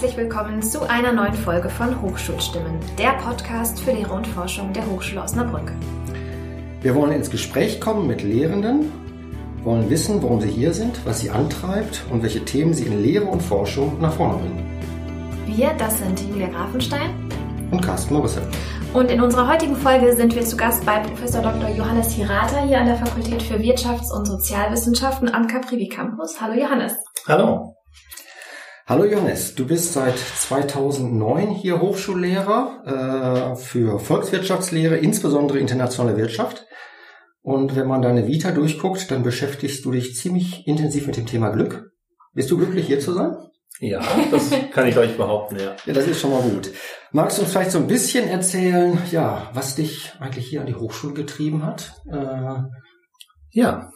herzlich willkommen zu einer neuen Folge von Hochschulstimmen, der Podcast für Lehre und Forschung der Hochschule Osnabrück. Wir wollen ins Gespräch kommen mit Lehrenden, wollen wissen, warum sie hier sind, was sie antreibt und welche Themen sie in Lehre und Forschung nach vorne bringen. Wir, das sind Julia Grafenstein und Carsten Morrison. Und in unserer heutigen Folge sind wir zu Gast bei Professor Dr. Johannes Hirata hier an der Fakultät für Wirtschafts- und Sozialwissenschaften am Caprivi Campus. Hallo Johannes. Hallo. Hallo Johannes, du bist seit 2009 hier Hochschullehrer äh, für Volkswirtschaftslehre, insbesondere internationale Wirtschaft. Und wenn man deine Vita durchguckt, dann beschäftigst du dich ziemlich intensiv mit dem Thema Glück. Bist du glücklich hier zu sein? Ja, das kann ich euch behaupten, ja. Ja, das ist schon mal gut. Magst du uns vielleicht so ein bisschen erzählen, ja, was dich eigentlich hier an die Hochschule getrieben hat? Äh, ja.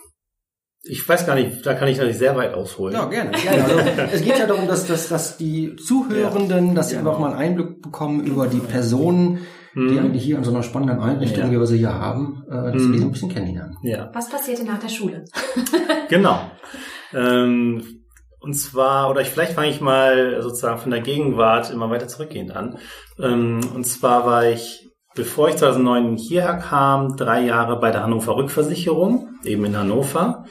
Ich weiß gar nicht, da kann ich natürlich sehr weit ausholen. Ja, gerne. gerne. Also, es geht ja darum, dass, dass, dass die Zuhörenden, ja. dass sie einfach mal einen Einblick bekommen über die Personen, hm. die eigentlich hier in so einer spannenden Einrichtung, ja. wie wir sie hier haben, äh, dass hm. wir die so ein bisschen kennenlernen. Ja. Was passierte nach der Schule? genau. Ähm, und zwar, oder ich, vielleicht fange ich mal sozusagen von der Gegenwart immer weiter zurückgehend an. Ähm, und zwar war ich, bevor ich 2009 hierher kam, drei Jahre bei der Hannover Rückversicherung, eben in Hannover.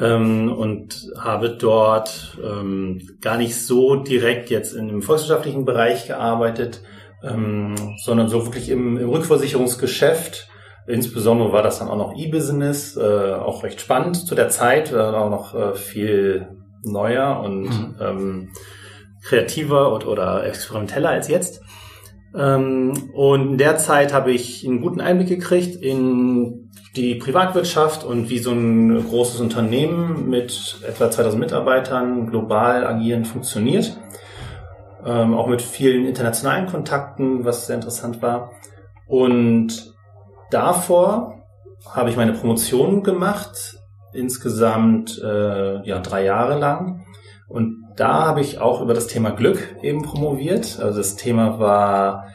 Ähm, und habe dort ähm, gar nicht so direkt jetzt in dem volkswirtschaftlichen Bereich gearbeitet, sondern so wirklich im, im Rückversicherungsgeschäft. Insbesondere war das dann auch noch E-Business, äh, auch recht spannend zu der Zeit, äh, auch noch äh, viel neuer und mhm. ähm, kreativer und, oder experimenteller als jetzt. Ähm, und in der Zeit habe ich einen guten Einblick gekriegt in die Privatwirtschaft und wie so ein großes Unternehmen mit etwa 2000 Mitarbeitern global agieren funktioniert. Ähm, auch mit vielen internationalen Kontakten, was sehr interessant war. Und davor habe ich meine Promotion gemacht insgesamt äh, ja drei Jahre lang. Und da habe ich auch über das Thema Glück eben promoviert. Also das Thema war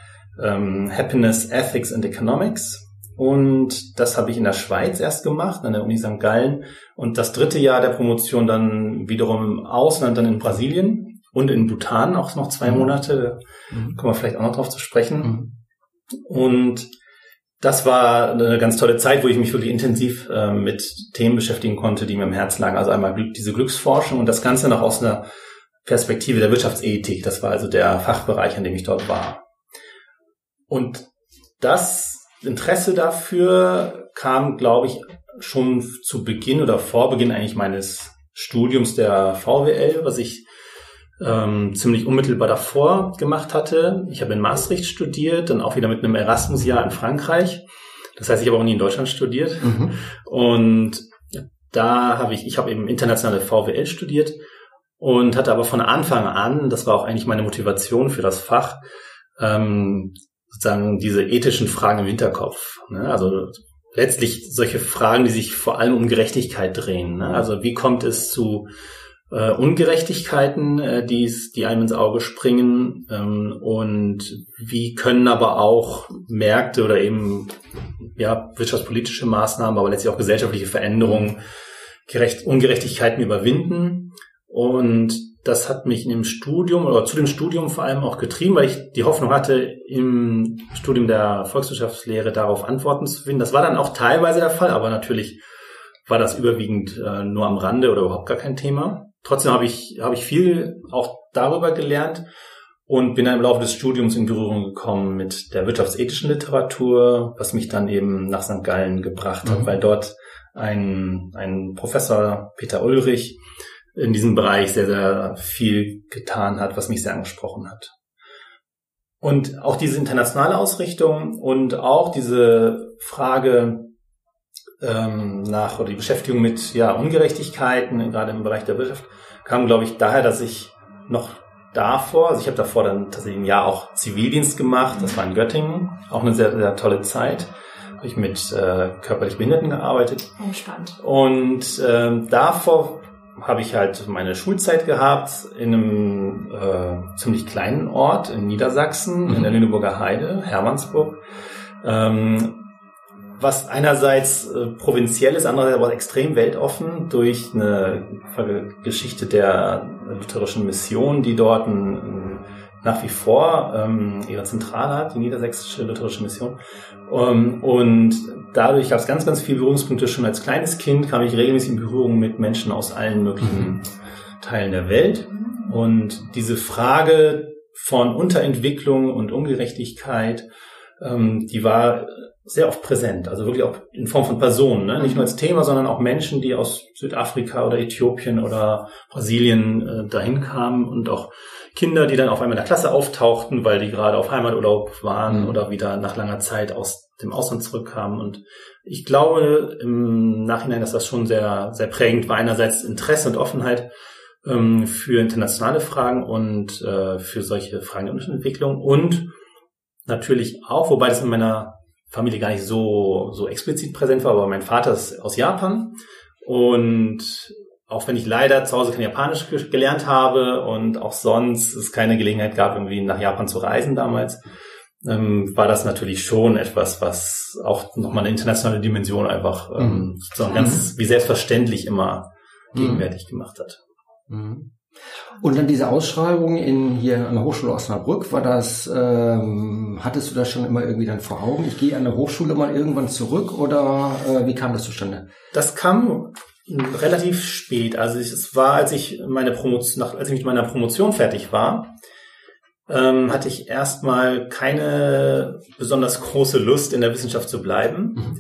ähm, Happiness, Ethics and Economics. Und das habe ich in der Schweiz erst gemacht, an der Uni St. Gallen. Und das dritte Jahr der Promotion dann wiederum im Ausland, dann in Brasilien und in Bhutan auch noch zwei mhm. Monate. Mhm. Kommen wir vielleicht auch noch drauf zu sprechen. Mhm. Und das war eine ganz tolle Zeit, wo ich mich wirklich intensiv äh, mit Themen beschäftigen konnte, die mir im Herzen lagen. Also einmal diese Glücksforschung und das Ganze noch aus einer Perspektive der Wirtschaftsethik. Das war also der Fachbereich, an dem ich dort war. Und das Interesse dafür kam, glaube ich, schon zu Beginn oder vor Beginn eigentlich meines Studiums der VWL, was ich ähm, ziemlich unmittelbar davor gemacht hatte. Ich habe in Maastricht studiert, dann auch wieder mit einem Erasmus-Jahr in Frankreich. Das heißt, ich habe auch nie in Deutschland studiert. Mhm. Und da habe ich, ich habe eben internationale VWL studiert und hatte aber von Anfang an, das war auch eigentlich meine Motivation für das Fach, ähm, sozusagen diese ethischen Fragen im Hinterkopf. Ne? Also letztlich solche Fragen, die sich vor allem um Gerechtigkeit drehen. Ne? Also wie kommt es zu äh, Ungerechtigkeiten, äh, die, die einem ins Auge springen ähm, und wie können aber auch Märkte oder eben ja wirtschaftspolitische Maßnahmen, aber letztlich auch gesellschaftliche Veränderungen Gerecht, Ungerechtigkeiten überwinden und das hat mich in dem Studium oder zu dem Studium vor allem auch getrieben, weil ich die Hoffnung hatte, im Studium der Volkswirtschaftslehre darauf Antworten zu finden. Das war dann auch teilweise der Fall, aber natürlich war das überwiegend äh, nur am Rande oder überhaupt gar kein Thema. Trotzdem habe ich, habe ich viel auch darüber gelernt und bin dann im Laufe des Studiums in Berührung gekommen mit der wirtschaftsethischen Literatur, was mich dann eben nach St. Gallen gebracht mhm. hat, weil dort ein, ein Professor, Peter Ulrich, in diesem Bereich sehr, sehr viel getan hat, was mich sehr angesprochen hat. Und auch diese internationale Ausrichtung und auch diese Frage, ähm, nach oder die Beschäftigung mit ja, Ungerechtigkeiten, gerade im Bereich der Wirtschaft, kam, glaube ich, daher, dass ich noch davor, also ich habe davor dann tatsächlich ein Jahr auch Zivildienst gemacht, das war in Göttingen, auch eine sehr, sehr tolle Zeit. Habe ich mit äh, körperlich Behinderten gearbeitet. Spannend. Und ähm, davor habe ich halt meine Schulzeit gehabt in einem äh, ziemlich kleinen Ort in Niedersachsen, mhm. in der Lüneburger Heide, Hermannsburg. Ähm, was einerseits äh, provinziell ist, andererseits aber extrem weltoffen durch eine Geschichte der lutherischen Mission, die dort ein, nach wie vor ähm, ihre Zentrale hat, die Niedersächsische Lutherische Mission. Um, und dadurch gab es ganz, ganz viele Berührungspunkte. Schon als kleines Kind kam ich regelmäßig in Berührung mit Menschen aus allen möglichen mhm. Teilen der Welt. Und diese Frage von Unterentwicklung und Ungerechtigkeit, ähm, die war sehr oft präsent. Also wirklich auch in Form von Personen. Ne? Nicht nur als Thema, sondern auch Menschen, die aus Südafrika oder Äthiopien oder Brasilien äh, dahin kamen und auch Kinder, die dann auf einmal in der Klasse auftauchten, weil die gerade auf Heimaturlaub waren mhm. oder wieder nach langer Zeit aus dem Ausland zurückkamen. Und ich glaube im Nachhinein, dass das schon sehr, sehr prägend war. Einerseits Interesse und Offenheit ähm, für internationale Fragen und äh, für solche Fragen der Entwicklung und natürlich auch, wobei das in meiner Familie gar nicht so, so explizit präsent war, aber mein Vater ist aus Japan und auch wenn ich leider zu Hause kein Japanisch gelernt habe und auch sonst es keine Gelegenheit gab, irgendwie nach Japan zu reisen damals, ähm, war das natürlich schon etwas, was auch nochmal eine internationale Dimension einfach ähm, mhm. so ganz wie selbstverständlich immer mhm. gegenwärtig gemacht hat. Mhm. Und dann diese Ausschreibung in hier an der Hochschule Osnabrück, war das, ähm, hattest du das schon immer irgendwie dann vor Augen? Ich gehe an der Hochschule mal irgendwann zurück oder äh, wie kam das zustande? Das kam relativ spät. Also es war, als ich meine Promotion, nach, als ich mit meiner Promotion fertig war, ähm, hatte ich erstmal keine besonders große Lust, in der Wissenschaft zu bleiben. Mhm.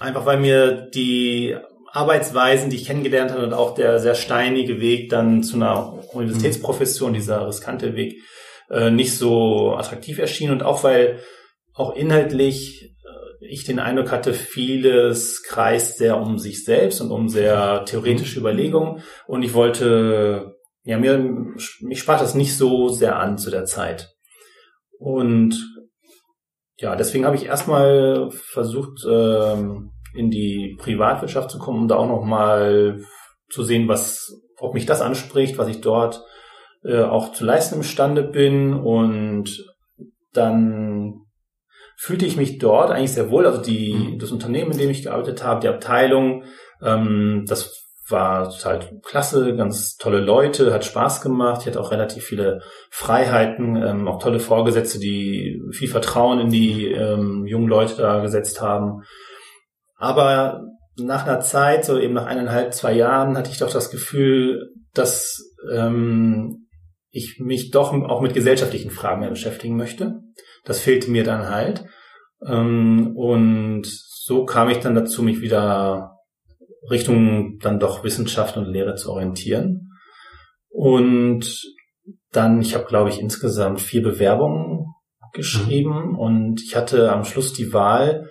Einfach weil mir die Arbeitsweisen, die ich kennengelernt habe und auch der sehr steinige Weg dann zu einer Universitätsprofession, dieser riskante Weg, äh, nicht so attraktiv erschien. Und auch weil auch inhaltlich äh, ich den Eindruck hatte, vieles kreist sehr um sich selbst und um sehr theoretische Überlegungen. Und ich wollte, ja, mir, mich spart das nicht so sehr an zu der Zeit. Und ja, deswegen habe ich erstmal versucht, ähm, in die Privatwirtschaft zu kommen, um da auch nochmal zu sehen, was, ob mich das anspricht, was ich dort äh, auch zu leisten imstande bin. Und dann fühlte ich mich dort eigentlich sehr wohl. Also die, mhm. das Unternehmen, in dem ich gearbeitet habe, die Abteilung, ähm, das war halt klasse, ganz tolle Leute, hat Spaß gemacht. Ich hatte auch relativ viele Freiheiten, ähm, auch tolle Vorgesetzte, die viel Vertrauen in die ähm, jungen Leute da gesetzt haben. Aber nach einer Zeit, so eben nach eineinhalb, zwei Jahren, hatte ich doch das Gefühl, dass ähm, ich mich doch auch mit gesellschaftlichen Fragen mehr beschäftigen möchte. Das fehlte mir dann halt. Ähm, und so kam ich dann dazu, mich wieder Richtung dann doch Wissenschaft und Lehre zu orientieren. Und dann, ich habe, glaube ich, insgesamt vier Bewerbungen geschrieben mhm. und ich hatte am Schluss die Wahl,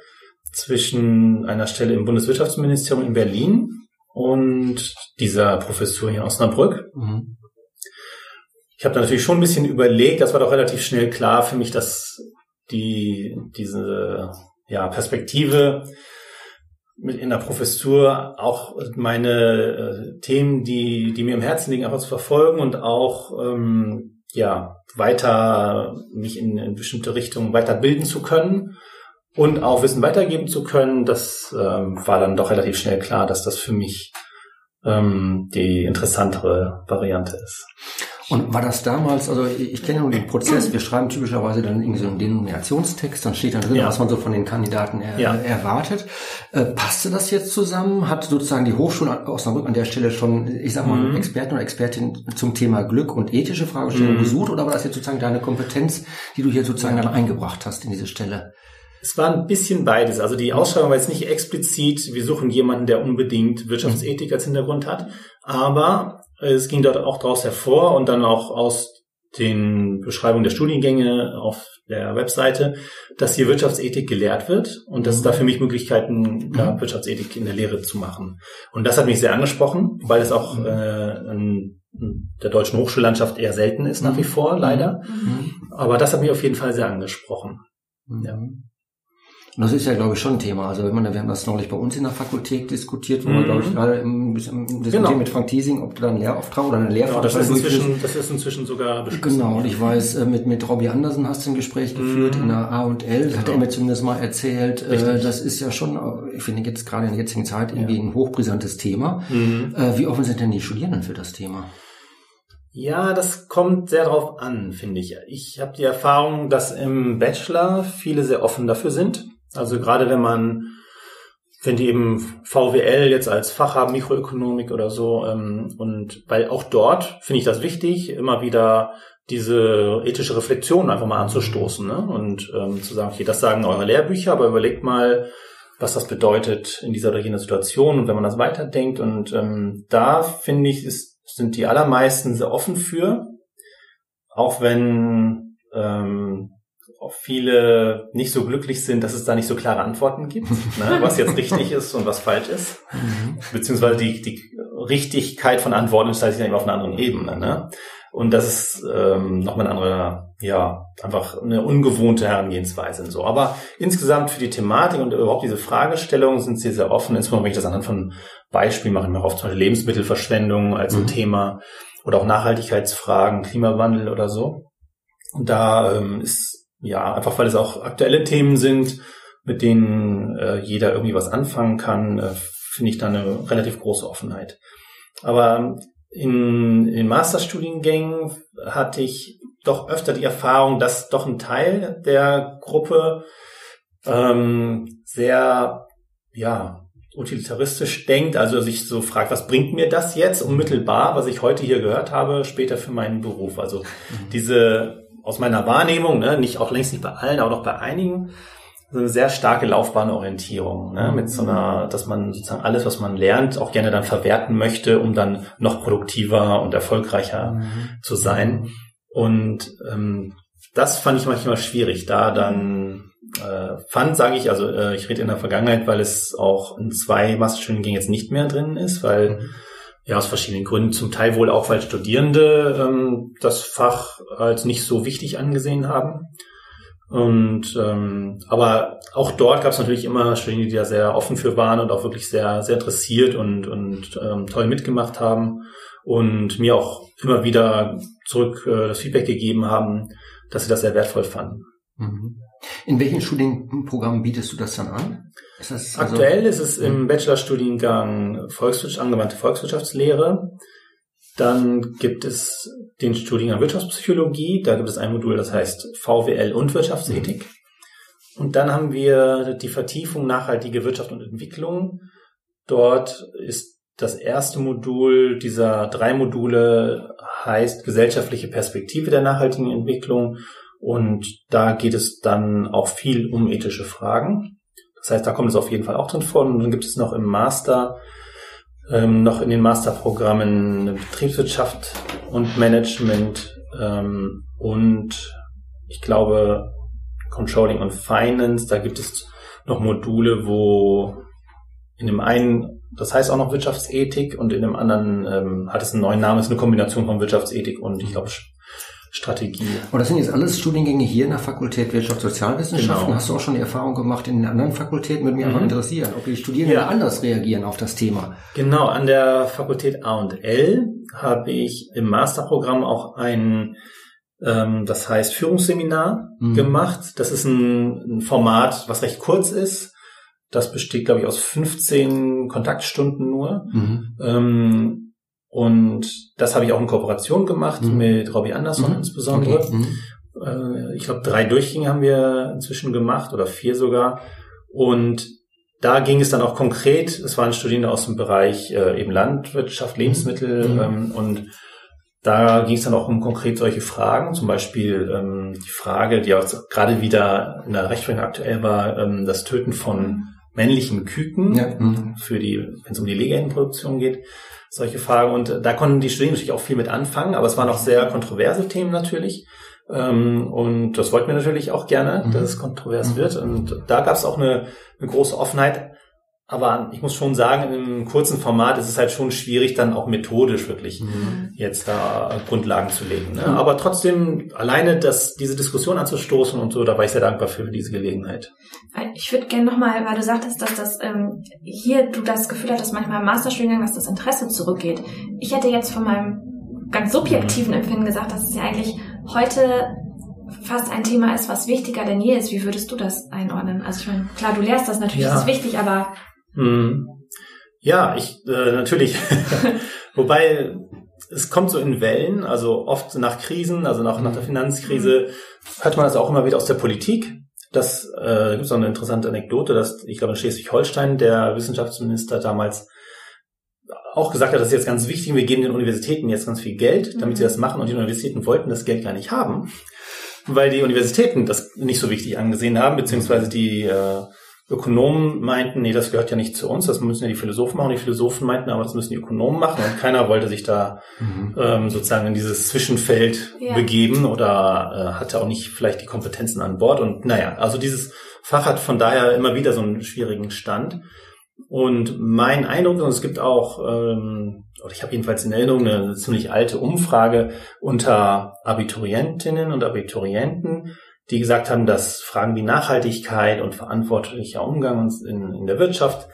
zwischen einer Stelle im Bundeswirtschaftsministerium in Berlin und dieser Professur hier in Osnabrück. Mhm. Ich habe da natürlich schon ein bisschen überlegt, das war doch relativ schnell klar für mich, dass die, diese ja, Perspektive mit in der Professur auch meine äh, Themen, die, die mir im Herzen liegen, einfach zu verfolgen und auch ähm, ja, weiter mich in, in bestimmte Richtungen weiterbilden zu können und auch Wissen weitergeben zu können, das ähm, war dann doch relativ schnell klar, dass das für mich ähm, die interessantere Variante ist. Und war das damals, also ich, ich kenne ja nur den Prozess, wir schreiben typischerweise dann irgendwie so einen Denominationstext, dann steht dann drin, ja. was man so von den Kandidaten er, ja. erwartet. Äh, passte das jetzt zusammen? Hat sozusagen die Hochschule Osnabrück an der Stelle schon, ich sag mal, mhm. Experten oder Expertin zum Thema Glück und ethische Fragestellungen mhm. gesucht oder war das jetzt sozusagen deine Kompetenz, die du hier sozusagen dann eingebracht hast in diese Stelle? Es war ein bisschen beides. Also die Ausschreibung war jetzt nicht explizit, wir suchen jemanden, der unbedingt Wirtschaftsethik als Hintergrund hat, aber es ging dort auch daraus hervor und dann auch aus den Beschreibungen der Studiengänge auf der Webseite, dass hier Wirtschaftsethik gelehrt wird und dass es da für mich Möglichkeiten gab, mhm. Wirtschaftsethik in der Lehre zu machen. Und das hat mich sehr angesprochen, weil es auch äh, in der deutschen Hochschullandschaft eher selten ist nach wie vor, leider. Mhm. Aber das hat mich auf jeden Fall sehr angesprochen. Ja. Und das ist ja, glaube ich, schon ein Thema. Also wenn man, wir haben das neulich bei uns in der Fakultät diskutiert, wo mhm. wir, glaube ich, gerade im, im genau. mit Frank Thiesing, ob du da einen Lehrauftrag oder eine Lehrveranstaltung genau, das, ist inzwischen, das ist inzwischen sogar beschlossen. Genau, und ich weiß, äh, mit, mit Robbie Andersen hast du ein Gespräch geführt mhm. in der A und L, das hat er genau. mir zumindest mal erzählt. Äh, Richtig. Das ist ja schon, äh, ich finde jetzt gerade in der jetzigen Zeit irgendwie ja. ein hochbrisantes Thema. Mhm. Wie offen sind denn die Studierenden für das Thema? Ja, das kommt sehr drauf an, finde ich. Ich habe die Erfahrung, dass im Bachelor viele sehr offen dafür sind. Also gerade wenn man, wenn die eben VWL jetzt als Fach haben, Mikroökonomik oder so, ähm, und weil auch dort finde ich das wichtig, immer wieder diese ethische Reflexion einfach mal anzustoßen ne? und ähm, zu sagen, okay, das sagen eure Lehrbücher, aber überlegt mal, was das bedeutet in dieser oder jener Situation und wenn man das weiterdenkt. Und ähm, da finde ich, ist, sind die allermeisten sehr offen für, auch wenn ähm, auch viele nicht so glücklich sind, dass es da nicht so klare Antworten gibt, ne, was jetzt richtig ist und was falsch ist. Mhm. Beziehungsweise die, die Richtigkeit von Antworten stellt sich dann eben auf einer anderen Ebene. Ne? Und das ist ähm, nochmal eine andere, ja, einfach eine ungewohnte Herangehensweise und so. Aber insgesamt für die Thematik und überhaupt diese Fragestellung sind sie sehr offen, insbesondere wenn ich das anhand von Beispielen mache, ich mache oft zum Beispiel Lebensmittelverschwendung als ein mhm. Thema oder auch Nachhaltigkeitsfragen, Klimawandel oder so. Und da ähm, ist, ja, einfach weil es auch aktuelle Themen sind, mit denen äh, jeder irgendwie was anfangen kann, äh, finde ich da eine relativ große Offenheit. Aber in, in Masterstudiengängen hatte ich doch öfter die Erfahrung, dass doch ein Teil der Gruppe ähm, sehr ja utilitaristisch denkt, also sich so fragt, was bringt mir das jetzt unmittelbar, was ich heute hier gehört habe, später für meinen Beruf. Also mhm. diese aus meiner Wahrnehmung, ne, nicht auch längst nicht bei allen, aber noch bei einigen, so eine sehr starke Laufbahnorientierung, ne? mit so einer, dass man sozusagen alles, was man lernt, auch gerne dann verwerten möchte, um dann noch produktiver und erfolgreicher mhm. zu sein. Und ähm, das fand ich manchmal schwierig, da dann äh, fand, sage ich, also äh, ich rede in der Vergangenheit, weil es auch in zwei Masterstudiengängen jetzt nicht mehr drin ist, weil mhm. Ja aus verschiedenen Gründen, zum Teil wohl auch, weil Studierende ähm, das Fach als nicht so wichtig angesehen haben. Und ähm, aber auch dort gab es natürlich immer Studierende, die da sehr offen für waren und auch wirklich sehr, sehr interessiert und, und ähm, toll mitgemacht haben und mir auch immer wieder zurück äh, das Feedback gegeben haben, dass sie das sehr wertvoll fanden. Mhm. In welchen Studienprogrammen bietest du das dann an? Ist also Aktuell ist es im Bachelorstudiengang Volkswirtschaft, angewandte Volkswirtschaftslehre. Dann gibt es den Studiengang Wirtschaftspsychologie. Da gibt es ein Modul, das heißt VWL und Wirtschaftsethik. Und dann haben wir die Vertiefung nachhaltige Wirtschaft und Entwicklung. Dort ist das erste Modul dieser drei Module heißt gesellschaftliche Perspektive der nachhaltigen Entwicklung. Und da geht es dann auch viel um ethische Fragen. Das heißt, da kommt es auf jeden Fall auch drin vor. Und dann gibt es noch im Master ähm, noch in den Masterprogrammen Betriebswirtschaft und Management ähm, und ich glaube Controlling und Finance. Da gibt es noch Module, wo in dem einen, das heißt auch noch Wirtschaftsethik und in dem anderen ähm, hat es einen neuen Namen, ist eine Kombination von Wirtschaftsethik und ich glaube Strategie. Und das sind jetzt alles Studiengänge hier in der Fakultät Wirtschaft Sozialwissenschaften. Genau. Hast du auch schon die Erfahrung gemacht in den anderen Fakultäten? Würde mich mhm. einfach interessieren, ob die Studierenden ja. anders reagieren auf das Thema. Genau, an der Fakultät A und L habe ich im Masterprogramm auch ein ähm, das heißt Führungsseminar mhm. gemacht. Das ist ein, ein Format, was recht kurz ist. Das besteht, glaube ich, aus 15 Kontaktstunden nur. Mhm. Ähm, und das habe ich auch in Kooperation gemacht mhm. mit Robbie Anderson mhm. insbesondere. Okay. Mhm. Äh, ich glaube, drei Durchgänge haben wir inzwischen gemacht oder vier sogar. Und da ging es dann auch konkret, es waren Studierende aus dem Bereich äh, eben Landwirtschaft, Lebensmittel mhm. ähm, und da ging es dann auch um konkret solche Fragen, zum Beispiel ähm, die Frage, die auch gerade wieder in der Rechtsprechung aktuell war, ähm, das Töten von männlichen Küken ja. mhm. für die, wenn es um die Legehennenproduktion geht solche Fragen. Und da konnten die Studierenden natürlich auch viel mit anfangen, aber es waren auch sehr kontroverse Themen natürlich. Ähm, und das wollten wir natürlich auch gerne, mhm. dass es kontrovers wird. Und da gab es auch eine, eine große Offenheit. Aber ich muss schon sagen, in einem kurzen Format ist es halt schon schwierig, dann auch methodisch wirklich mhm. jetzt da Grundlagen zu legen. Ne? Mhm. Aber trotzdem, alleine das, diese Diskussion anzustoßen und so, da war ich sehr dankbar für diese Gelegenheit. Ich würde gerne nochmal, weil du sagtest, dass das ähm, hier du das Gefühl hattest, manchmal im Masterstudiengang, dass das Interesse zurückgeht. Ich hätte jetzt von meinem ganz subjektiven Empfinden gesagt, dass es ja eigentlich heute fast ein Thema ist, was wichtiger denn je ist. Wie würdest du das einordnen? Also ich meine, klar, du lehrst das natürlich, ja. ist wichtig, aber. Ja, ich äh, natürlich. Wobei es kommt so in Wellen, also oft nach Krisen, also nach, nach der Finanzkrise, hört man das auch immer wieder aus der Politik. Das äh, gibt es auch eine interessante Anekdote, dass ich glaube in Schleswig-Holstein der Wissenschaftsminister damals auch gesagt hat, das ist jetzt ganz wichtig, wir geben den Universitäten jetzt ganz viel Geld, damit sie das machen und die Universitäten wollten das Geld gar nicht haben, weil die Universitäten das nicht so wichtig angesehen haben, beziehungsweise die äh, Ökonomen meinten, nee, das gehört ja nicht zu uns, das müssen ja die Philosophen machen. Die Philosophen meinten, aber das müssen die Ökonomen machen und keiner wollte sich da mhm. ähm, sozusagen in dieses Zwischenfeld ja. begeben oder äh, hatte auch nicht vielleicht die Kompetenzen an Bord. Und naja, also dieses Fach hat von daher immer wieder so einen schwierigen Stand. Und mein Eindruck, und es gibt auch, ähm, oder ich habe jedenfalls in Erinnerung eine ziemlich alte Umfrage unter Abiturientinnen und Abiturienten, die gesagt haben, dass Fragen wie Nachhaltigkeit und verantwortlicher Umgang in, in der Wirtschaft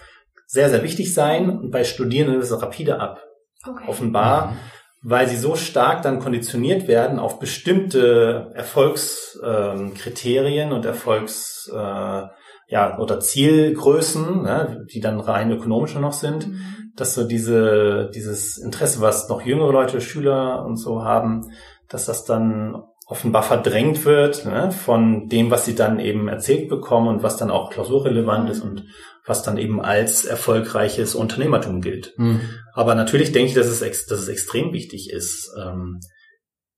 sehr, sehr wichtig seien. Und bei Studierenden ist es rapide ab. Okay. Offenbar, mhm. weil sie so stark dann konditioniert werden auf bestimmte Erfolgskriterien ähm, und Erfolgs, äh, ja, oder Zielgrößen, ne, die dann rein ökonomischer noch sind, mhm. dass so diese, dieses Interesse, was noch jüngere Leute, Schüler und so haben, dass das dann offenbar verdrängt wird ne, von dem, was sie dann eben erzählt bekommen und was dann auch klausurrelevant ist und was dann eben als erfolgreiches Unternehmertum gilt. Mhm. Aber natürlich denke ich, dass es, dass es extrem wichtig ist, ähm,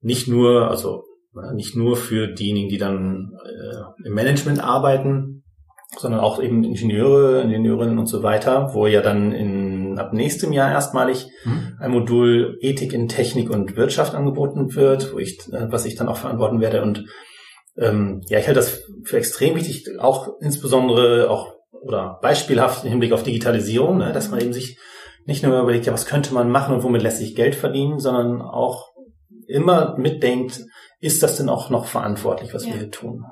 nicht nur, also nicht nur für diejenigen, die dann äh, im Management arbeiten, sondern auch eben Ingenieure, Ingenieurinnen und so weiter, wo ja dann in, ab nächstem Jahr erstmalig mhm. ein Modul Ethik in Technik und Wirtschaft angeboten wird, wo ich, äh, was ich dann auch verantworten werde. Und ähm, ja, ich halte das für extrem wichtig, auch insbesondere auch oder beispielhaft im Hinblick auf Digitalisierung, ne, dass man eben sich nicht nur überlegt, ja, was könnte man machen und womit lässt sich Geld verdienen, sondern auch immer mitdenkt, ist das denn auch noch verantwortlich, was ja. wir hier tun?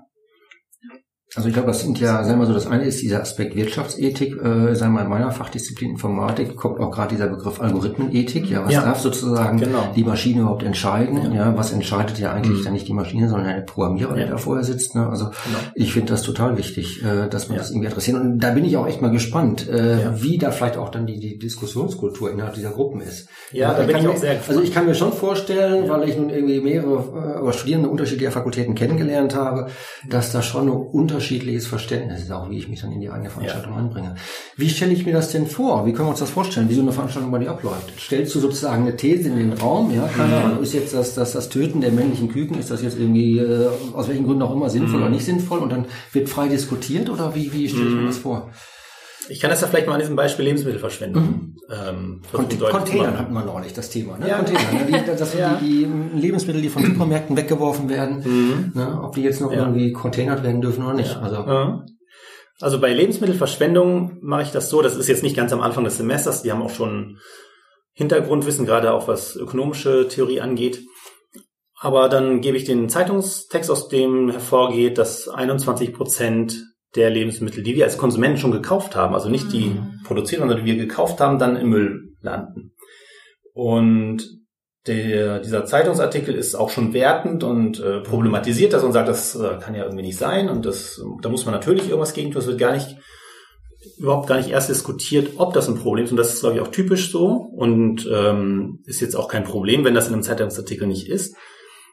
Also ich glaube, das sind ja, sagen wir mal so, das eine ist dieser Aspekt Wirtschaftsethik, äh, sagen wir mal in meiner Fachdisziplin Informatik kommt auch gerade dieser Begriff Algorithmenethik, ja, was ja, darf sozusagen genau. die Maschine überhaupt entscheiden, ja. ja, was entscheidet ja eigentlich mhm. dann nicht die Maschine, sondern der Programmierer, der da vorher sitzt, ne? also genau. ich finde das total wichtig, äh, dass man das irgendwie adressiert und da bin ich auch echt mal gespannt, äh, wie da vielleicht auch dann die, die Diskussionskultur innerhalb dieser Gruppen ist. Ja, da bin ich auch mir, sehr gespannt. Also ich kann mir schon vorstellen, weil ich nun irgendwie mehrere äh, Studierende unterschiedlicher Fakultäten kennengelernt habe, dass da schon eine unterschiedliches Verständnis ist, auch wie ich mich dann in die eigene Veranstaltung ja. anbringe. Wie stelle ich mir das denn vor? Wie können wir uns das vorstellen, wie so eine Veranstaltung bei dir abläuft? Stellst du sozusagen eine These in den Raum? Ja, keine mhm. Ahnung, ist jetzt das, das, das Töten der männlichen Küken, ist das jetzt irgendwie äh, aus welchen Gründen auch immer sinnvoll mhm. oder nicht sinnvoll und dann wird frei diskutiert oder wie, wie stelle ich mir mhm. das vor? Ich kann das ja vielleicht mal an diesem Beispiel Lebensmittelverschwendung. Mhm. Ähm, Cont Container hatten wir neulich das Thema. Ne? Ja. Container, ne? die, das sind ja. die, die, Lebensmittel, die von Supermärkten weggeworfen werden, mhm. ne? ob die jetzt noch ja. irgendwie containert werden dürfen oder nicht. Also. also bei Lebensmittelverschwendung mache ich das so, das ist jetzt nicht ganz am Anfang des Semesters, die haben auch schon Hintergrundwissen, gerade auch was ökonomische Theorie angeht. Aber dann gebe ich den Zeitungstext, aus dem hervorgeht, dass 21 Prozent der Lebensmittel, die wir als Konsumenten schon gekauft haben, also nicht die mhm. produziert, sondern die wir gekauft haben, dann im Müll landen. Und der, dieser Zeitungsartikel ist auch schon wertend und äh, problematisiert das und sagt, das äh, kann ja irgendwie nicht sein und das, da muss man natürlich irgendwas gegen tun. Es wird gar nicht, überhaupt gar nicht erst diskutiert, ob das ein Problem ist. Und das ist, glaube ich, auch typisch so und ähm, ist jetzt auch kein Problem, wenn das in einem Zeitungsartikel nicht ist.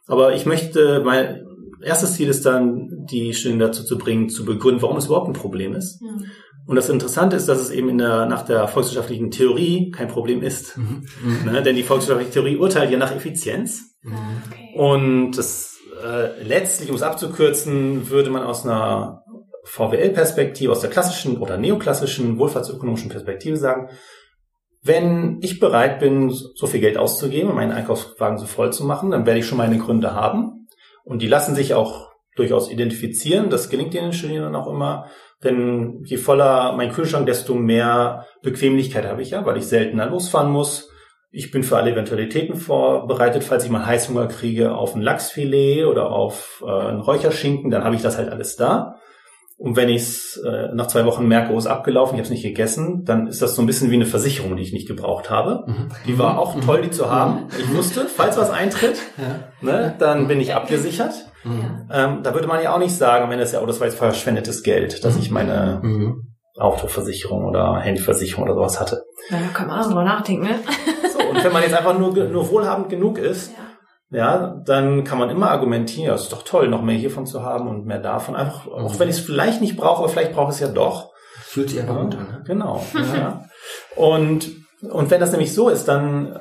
Aber ich möchte mal erstes Ziel ist dann, die Studenten dazu zu bringen, zu begründen, warum es überhaupt ein Problem ist. Mhm. Und das Interessante ist, dass es eben in der, nach der volkswirtschaftlichen Theorie kein Problem ist. Mhm. Ne? Denn die volkswirtschaftliche Theorie urteilt ja nach Effizienz. Mhm. Okay. Und das äh, letztlich, um es abzukürzen, würde man aus einer VWL-Perspektive, aus der klassischen oder neoklassischen wohlfahrtsökonomischen Perspektive sagen, wenn ich bereit bin, so viel Geld auszugeben, um meinen Einkaufswagen so voll zu machen, dann werde ich schon meine Gründe haben. Und die lassen sich auch durchaus identifizieren. Das gelingt den Studierenden auch immer. Denn je voller mein Kühlschrank, desto mehr Bequemlichkeit habe ich ja, weil ich seltener losfahren muss. Ich bin für alle Eventualitäten vorbereitet, falls ich mal Heißhunger kriege auf ein Lachsfilet oder auf äh, einen Räucherschinken, dann habe ich das halt alles da. Und wenn ich es äh, nach zwei Wochen merke, oh, ist abgelaufen, ich habe es nicht gegessen, dann ist das so ein bisschen wie eine Versicherung, die ich nicht gebraucht habe. Mhm. Die war auch toll, die zu haben. Ich wusste, falls was eintritt, ja. ne, dann bin ich abgesichert. Mhm. Ähm, da würde man ja auch nicht sagen, wenn es ja, oh, das war jetzt verschwendetes Geld, dass ich meine mhm. Autoversicherung oder Handyversicherung oder sowas hatte. Naja, kann man auch drüber nachdenken, ne? So, und wenn man jetzt einfach nur, nur wohlhabend genug ist, Ja. Ja, dann kann man immer argumentieren, ja, ist doch toll, noch mehr hiervon zu haben und mehr davon. Einfach, auch wenn ich es vielleicht nicht brauche, aber vielleicht brauche ich es ja doch. Fühlt sich aber gut an. Ne? Genau. ja. Und, und wenn das nämlich so ist, dann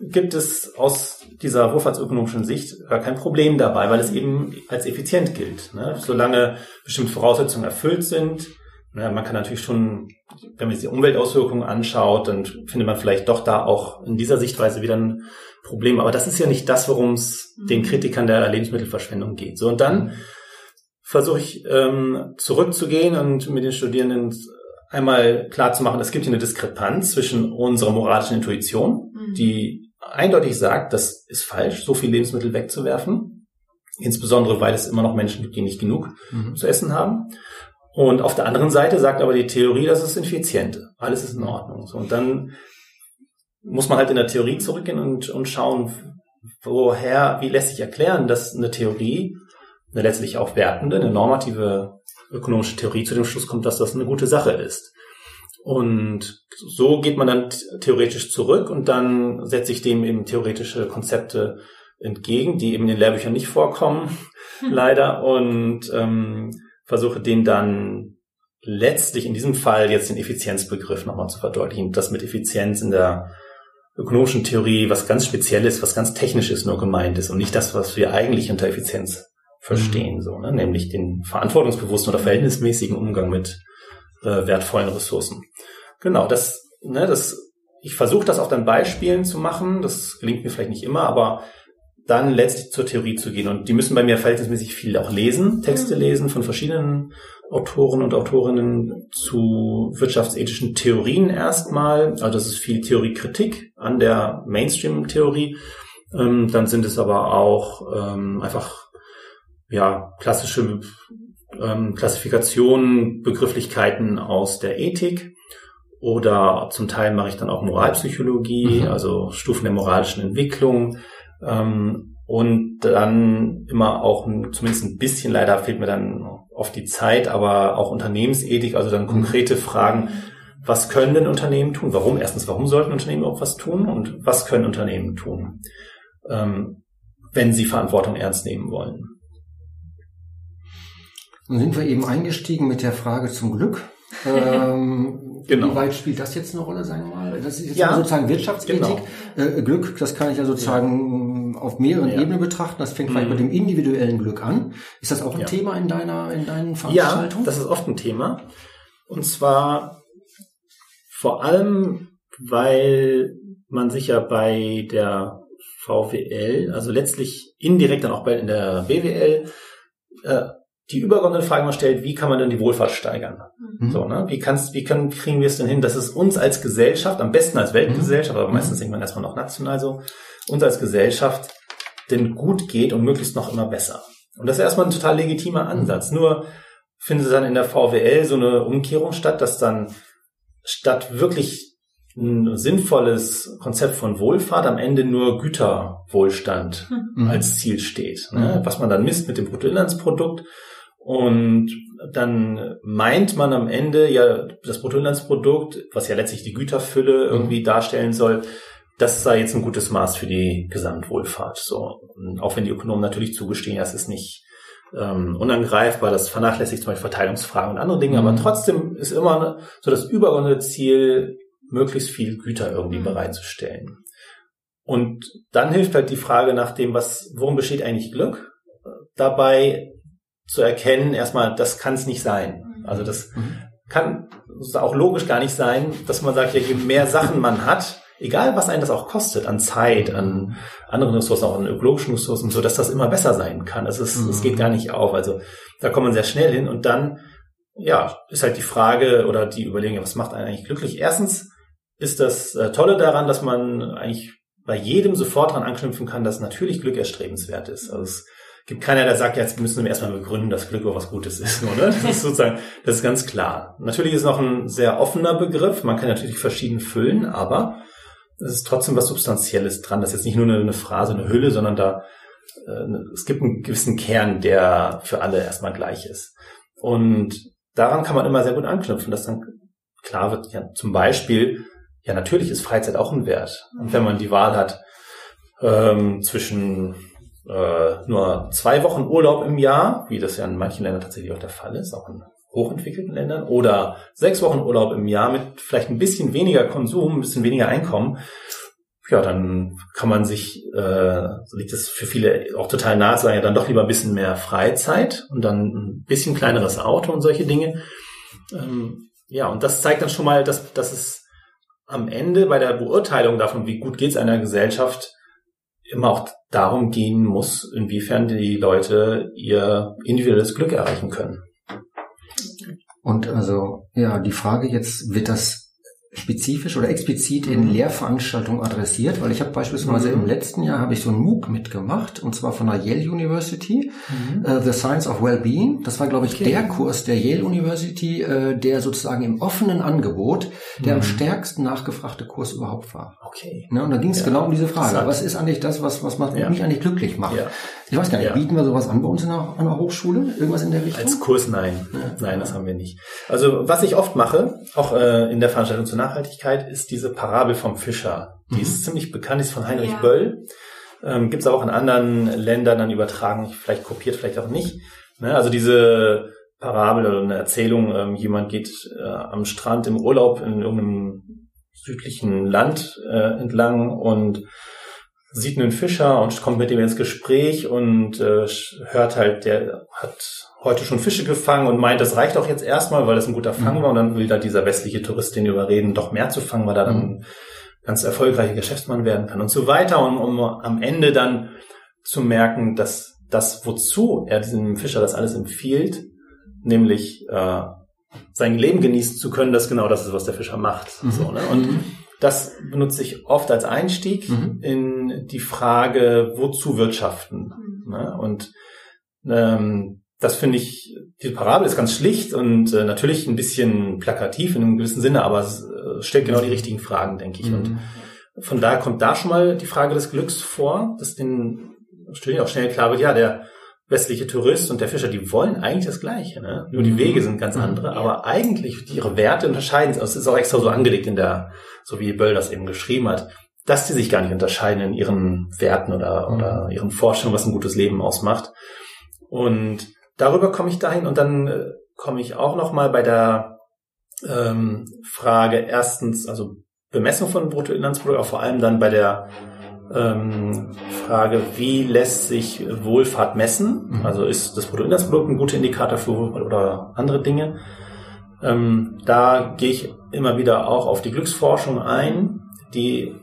gibt es aus dieser wohlfahrtsökonomischen Sicht gar kein Problem dabei, weil es eben als effizient gilt. Ne? Solange bestimmte Voraussetzungen erfüllt sind, ne, man kann natürlich schon, wenn man sich die Umweltauswirkungen anschaut, dann findet man vielleicht doch da auch in dieser Sichtweise wieder ein Problem. Aber das ist ja nicht das, worum es den Kritikern der Lebensmittelverschwendung geht. So und dann versuche ich ähm, zurückzugehen und mit den Studierenden einmal klar zu machen, es gibt hier eine Diskrepanz zwischen unserer moralischen Intuition, Mhm. die eindeutig sagt, das ist falsch, so viel Lebensmittel wegzuwerfen. Insbesondere, weil es immer noch Menschen gibt, die nicht genug Mhm. zu essen haben. Und auf der anderen Seite sagt aber die Theorie, das ist effizient. Alles ist in Ordnung. So, und dann muss man halt in der Theorie zurückgehen und, und schauen, woher, wie lässt sich erklären, dass eine Theorie, eine letztlich auch wertende, eine normative ökonomische Theorie zu dem Schluss kommt, dass das eine gute Sache ist. Und so geht man dann theoretisch zurück und dann setze ich dem eben theoretische Konzepte entgegen, die eben in den Lehrbüchern nicht vorkommen, leider, und ähm, versuche den dann letztlich in diesem Fall jetzt den Effizienzbegriff nochmal zu verdeutlichen, dass mit Effizienz in der ökonomischen Theorie was ganz Spezielles, was ganz Technisches nur gemeint ist und nicht das, was wir eigentlich unter Effizienz verstehen, so, ne? nämlich den verantwortungsbewussten oder verhältnismäßigen Umgang mit äh, wertvollen Ressourcen. Genau, das, ne, das, ich versuche das auch dann Beispielen zu machen, das gelingt mir vielleicht nicht immer, aber dann letztlich zur Theorie zu gehen. Und die müssen bei mir verhältnismäßig viel auch lesen, Texte lesen von verschiedenen Autoren und Autorinnen zu wirtschaftsethischen Theorien erstmal. Also das ist viel Theoriekritik an der Mainstream-Theorie. Ähm, dann sind es aber auch ähm, einfach ja klassische ähm, Klassifikationen, Begrifflichkeiten aus der Ethik. Oder zum Teil mache ich dann auch Moralpsychologie, Mhm. also Stufen der moralischen Entwicklung. Ähm, und dann immer auch zumindest ein bisschen, leider fehlt mir dann oft die Zeit, aber auch Unternehmensethik, also dann konkrete Fragen, was können denn Unternehmen tun? Warum? Erstens, warum sollten Unternehmen auch was tun? Und was können Unternehmen tun, ähm, wenn sie Verantwortung ernst nehmen wollen? Dann sind wir eben eingestiegen mit der Frage zum Glück. Ähm, Genau. Wie weit spielt das jetzt eine Rolle, sagen wir mal? Das ist jetzt Ja, sozusagen Wirtschaftsethik. genau. Äh, Glück, das kann ich ja sozusagen auf mehreren Ja. Ebenen betrachten. Das fängt vielleicht Mhm. mit dem individuellen Glück an. Ist das auch ein Ja. Thema in deiner, in deinen Ja, Veranstaltungen? das ist oft ein Thema. Und zwar vor allem, weil man sich ja bei der VWL, also letztlich indirekt dann auch bei in der BWL, äh, die übergeordnete Frage mal stellt, wie kann man denn die Wohlfahrt steigern? Mhm. So, ne? Wie kannst, wie können, kriegen wir es denn hin, dass es uns als Gesellschaft, am besten als Weltgesellschaft, aber Mhm. meistens irgendwann erstmal noch national so, uns als Gesellschaft denn gut geht und möglichst noch immer besser. Und das ist erstmal ein total legitimer Ansatz. Nur findet dann in der VWL so eine Umkehrung statt, dass dann statt wirklich ein sinnvolles Konzept von Wohlfahrt am Ende nur Güterwohlstand Mhm. als Ziel steht. Ne? Mhm. Was man dann misst mit dem Bruttoinlandsprodukt. Und dann meint man am Ende ja das Bruttoinlandsprodukt, was ja letztlich die Güterfülle irgendwie darstellen soll, das sei jetzt ein gutes Maß für die Gesamtwohlfahrt. So, und auch wenn die Ökonomen natürlich zugestehen, das ist nicht ähm, unangreifbar, das vernachlässigt zum Beispiel Verteilungsfragen und andere Dinge, Mhm. aber trotzdem ist immer so das übergeordnete Ziel, möglichst viel Güter irgendwie Mhm. bereitzustellen. Und dann hilft halt die Frage nach dem, was, worum besteht eigentlich Glück? Dabei zu erkennen, erstmal, das kann es nicht sein. Also das Mhm. kann auch logisch gar nicht sein, dass man sagt, ja, je mehr Sachen man hat, egal was einen das auch kostet, an Zeit, an anderen Ressourcen, auch an ökologischen Ressourcen, so dass das immer besser sein kann. Es ist, es Mhm. geht gar nicht auf. Also da kommt man sehr schnell hin und dann, ja, ist halt die Frage oder die Überlegung, was macht einen eigentlich glücklich? Erstens ist das äh, Tolle daran, dass man eigentlich bei jedem sofort dran anknüpfen kann, dass natürlich Glück erstrebenswert ist. Also es gibt keiner, der sagt, jetzt müssen wir erstmal begründen, dass Glück was Gutes ist. So, ne? Das ist sozusagen, das ist ganz klar. Natürlich ist noch ein sehr offener Begriff. Man kann natürlich verschieden füllen, aber es ist trotzdem was Substanzielles dran. Das ist jetzt nicht nur eine, eine Phrase, eine Hülle, sondern da äh, es gibt einen gewissen Kern, der für alle erstmal gleich ist. Und daran kann man immer sehr gut anknüpfen, dass dann klar wird, ja, zum Beispiel, ja, natürlich ist Freizeit auch ein Wert. Und wenn man die Wahl hat ähm, zwischen äh, nur zwei Wochen Urlaub im Jahr, wie das ja in manchen Ländern tatsächlich auch der Fall ist, auch in hochentwickelten Ländern, oder sechs Wochen Urlaub im Jahr mit vielleicht ein bisschen weniger Konsum, ein bisschen weniger Einkommen, ja, dann kann man sich, äh, so liegt es für viele auch total nahe sagen, ja, dann doch lieber ein bisschen mehr Freizeit und dann ein bisschen kleineres Auto und solche Dinge. Ähm, ja, und das zeigt dann schon mal, dass, dass es am Ende bei der Beurteilung davon, wie gut geht es einer Gesellschaft, immer auch darum gehen muss, inwiefern die Leute ihr individuelles Glück erreichen können. Und also, ja, die Frage jetzt, wird das spezifisch oder explizit in mhm. Lehrveranstaltungen adressiert, weil ich habe beispielsweise mhm. im letzten Jahr habe ich so einen MOOC mitgemacht und zwar von der Yale University, mhm. uh, The Science of Wellbeing. Das war, glaube ich, okay. der Kurs der Yale University, uh, der sozusagen im offenen Angebot der am mhm. stärksten nachgefragte Kurs überhaupt war. Okay. Ne, und da ging es ja. genau um diese Frage. Was ist eigentlich das, was, was ja. mich eigentlich glücklich macht? Ja. Ich weiß gar nicht, bieten wir sowas an bei uns in der, an der Hochschule? Irgendwas in der Richtung? Als Kurs nein. Nein, das haben wir nicht. Also was ich oft mache, auch äh, in der Veranstaltung zur Nachhaltigkeit ist diese Parabel vom Fischer. Die mhm. ist ziemlich bekannt, ist von Heinrich ja. Böll. Ähm, Gibt es auch in anderen Ländern dann übertragen, vielleicht kopiert, vielleicht auch nicht. Ne? Also diese Parabel oder eine Erzählung, ähm, jemand geht äh, am Strand im Urlaub in irgendeinem südlichen Land äh, entlang und sieht einen Fischer und kommt mit ihm ins Gespräch und äh, hört halt, der hat heute schon Fische gefangen und meint, das reicht auch jetzt erstmal, weil das ein guter Fang mhm. war. Und dann will da dieser westliche Tourist den überreden, doch mehr zu fangen, weil er dann mhm. ganz erfolgreicher Geschäftsmann werden kann und so weiter. Und um am Ende dann zu merken, dass das, wozu er diesem Fischer das alles empfiehlt, nämlich äh, sein Leben genießen zu können, das genau das ist, was der Fischer macht. Mhm. So, ne? Und mhm. Das benutze ich oft als Einstieg mhm. in die Frage, wozu wirtschaften. Mhm. Ne? Und ähm, das finde ich, die Parabel ist ganz schlicht und äh, natürlich ein bisschen plakativ in einem gewissen Sinne, aber es äh, stellt genau die richtigen Fragen, denke ich. Mhm. Und von daher kommt da schon mal die Frage des Glücks vor, dass den Studien auch schnell klar wird, ja, der westliche Tourist und der Fischer, die wollen eigentlich das Gleiche, ne? Nur die mhm. Wege sind ganz mhm. andere, aber eigentlich ihre Werte unterscheiden sich. Also es ist auch extra so angelegt in der, so wie Böll das eben geschrieben hat, dass die sich gar nicht unterscheiden in ihren Werten oder, oder ihren Vorstellungen, was ein gutes Leben ausmacht. Und darüber komme ich dahin und dann äh, komme ich auch noch mal bei der ähm, Frage erstens, also Bemessung von Bruttoinlandsprodukt, aber vor allem dann bei der ähm, Frage, wie lässt sich Wohlfahrt messen? Mhm. Also ist das Bruttoinlandsprodukt ein guter Indikator für Wohlfahrt oder andere Dinge? Ähm, da gehe ich immer wieder auch auf die Glücksforschung ein, die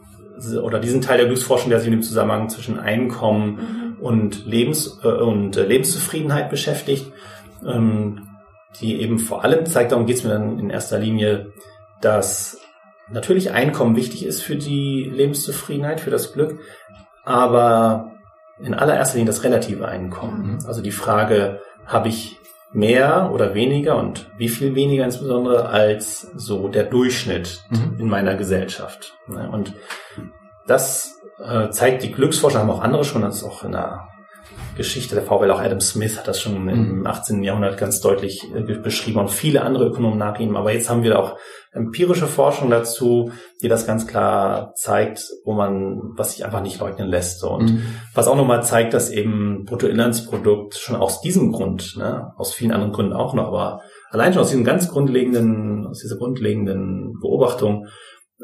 oder diesen Teil der Glücksforschung, der sich in dem Zusammenhang zwischen Einkommen mhm. und Lebens äh, und äh, Lebenszufriedenheit beschäftigt, ähm, die eben vor allem zeigt, darum geht es mir dann in erster Linie, dass natürlich Einkommen wichtig ist für die Lebenszufriedenheit, für das Glück, aber in allererster Linie das relative Einkommen. Mhm. Also die Frage, habe ich mehr oder weniger und wie viel weniger insbesondere als so der Durchschnitt mhm. in meiner Gesellschaft. Ne? Und das äh, zeigt die Glücksforscher, haben auch andere schon, das ist auch in der Geschichte der VW, auch Adam Smith hat das schon im 18. Mhm. Jahrhundert ganz deutlich äh, beschrieben und viele andere Ökonomen nach ihm. Aber jetzt haben wir auch empirische Forschung dazu, die das ganz klar zeigt, wo man, was sich einfach nicht leugnen lässt. Und mhm. was auch nochmal zeigt, dass eben Bruttoinlandsprodukt schon aus diesem Grund, ne, aus vielen anderen Gründen auch noch, aber allein schon aus diesem ganz grundlegenden, aus dieser grundlegenden Beobachtung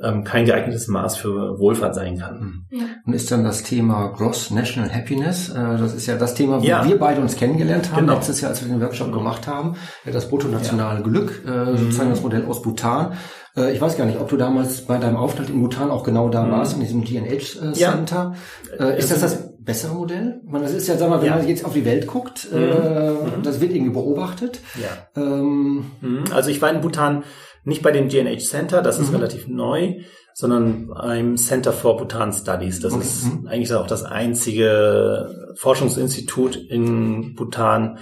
ähm, kein geeignetes Maß für Wohlfahrt sein kann. Hm. Ja. Und ist dann das Thema Gross National Happiness, äh, das ist ja das Thema, wo ja. wir beide uns kennengelernt haben, genau. letztes Jahr, als wir den Workshop gemacht haben, das bruttonationale ja. Glück, äh, sozusagen mhm. das Modell aus Bhutan. Äh, ich weiß gar nicht, ob du damals bei deinem Aufenthalt in Bhutan auch genau da mhm. warst, in diesem DNH Center. Ja. Ist das das bessere Modell? Man, das ist ja, sag mal, wenn man jetzt auf die Welt guckt, mhm. mhm. das wird irgendwie beobachtet. Ja. Ähm, mhm. also ich war in Bhutan nicht bei dem GNH Center, das ist mhm. relativ neu, sondern beim Center for Bhutan Studies. Das okay. ist mhm. eigentlich auch das einzige Forschungsinstitut in Bhutan,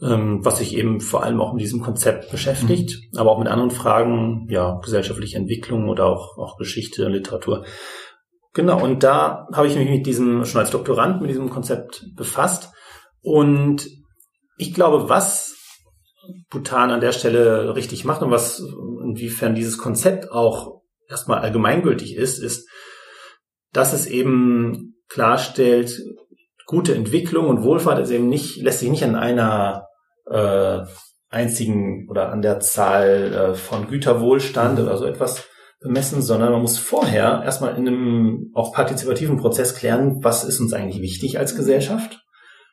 ähm, was sich eben vor allem auch mit diesem Konzept beschäftigt, mhm. aber auch mit anderen Fragen, ja, gesellschaftliche Entwicklung oder auch, auch Geschichte, Literatur. Genau, und da habe ich mich mit diesem, schon als Doktorand mit diesem Konzept befasst. Und ich glaube, was Bhutan an der Stelle richtig macht und was, inwiefern dieses Konzept auch erstmal allgemeingültig ist, ist, dass es eben klarstellt, gute Entwicklung und Wohlfahrt ist eben nicht, lässt sich nicht an einer äh, einzigen oder an der Zahl äh, von Güterwohlstand oder so etwas bemessen, sondern man muss vorher erstmal in einem auch partizipativen Prozess klären, was ist uns eigentlich wichtig als Gesellschaft.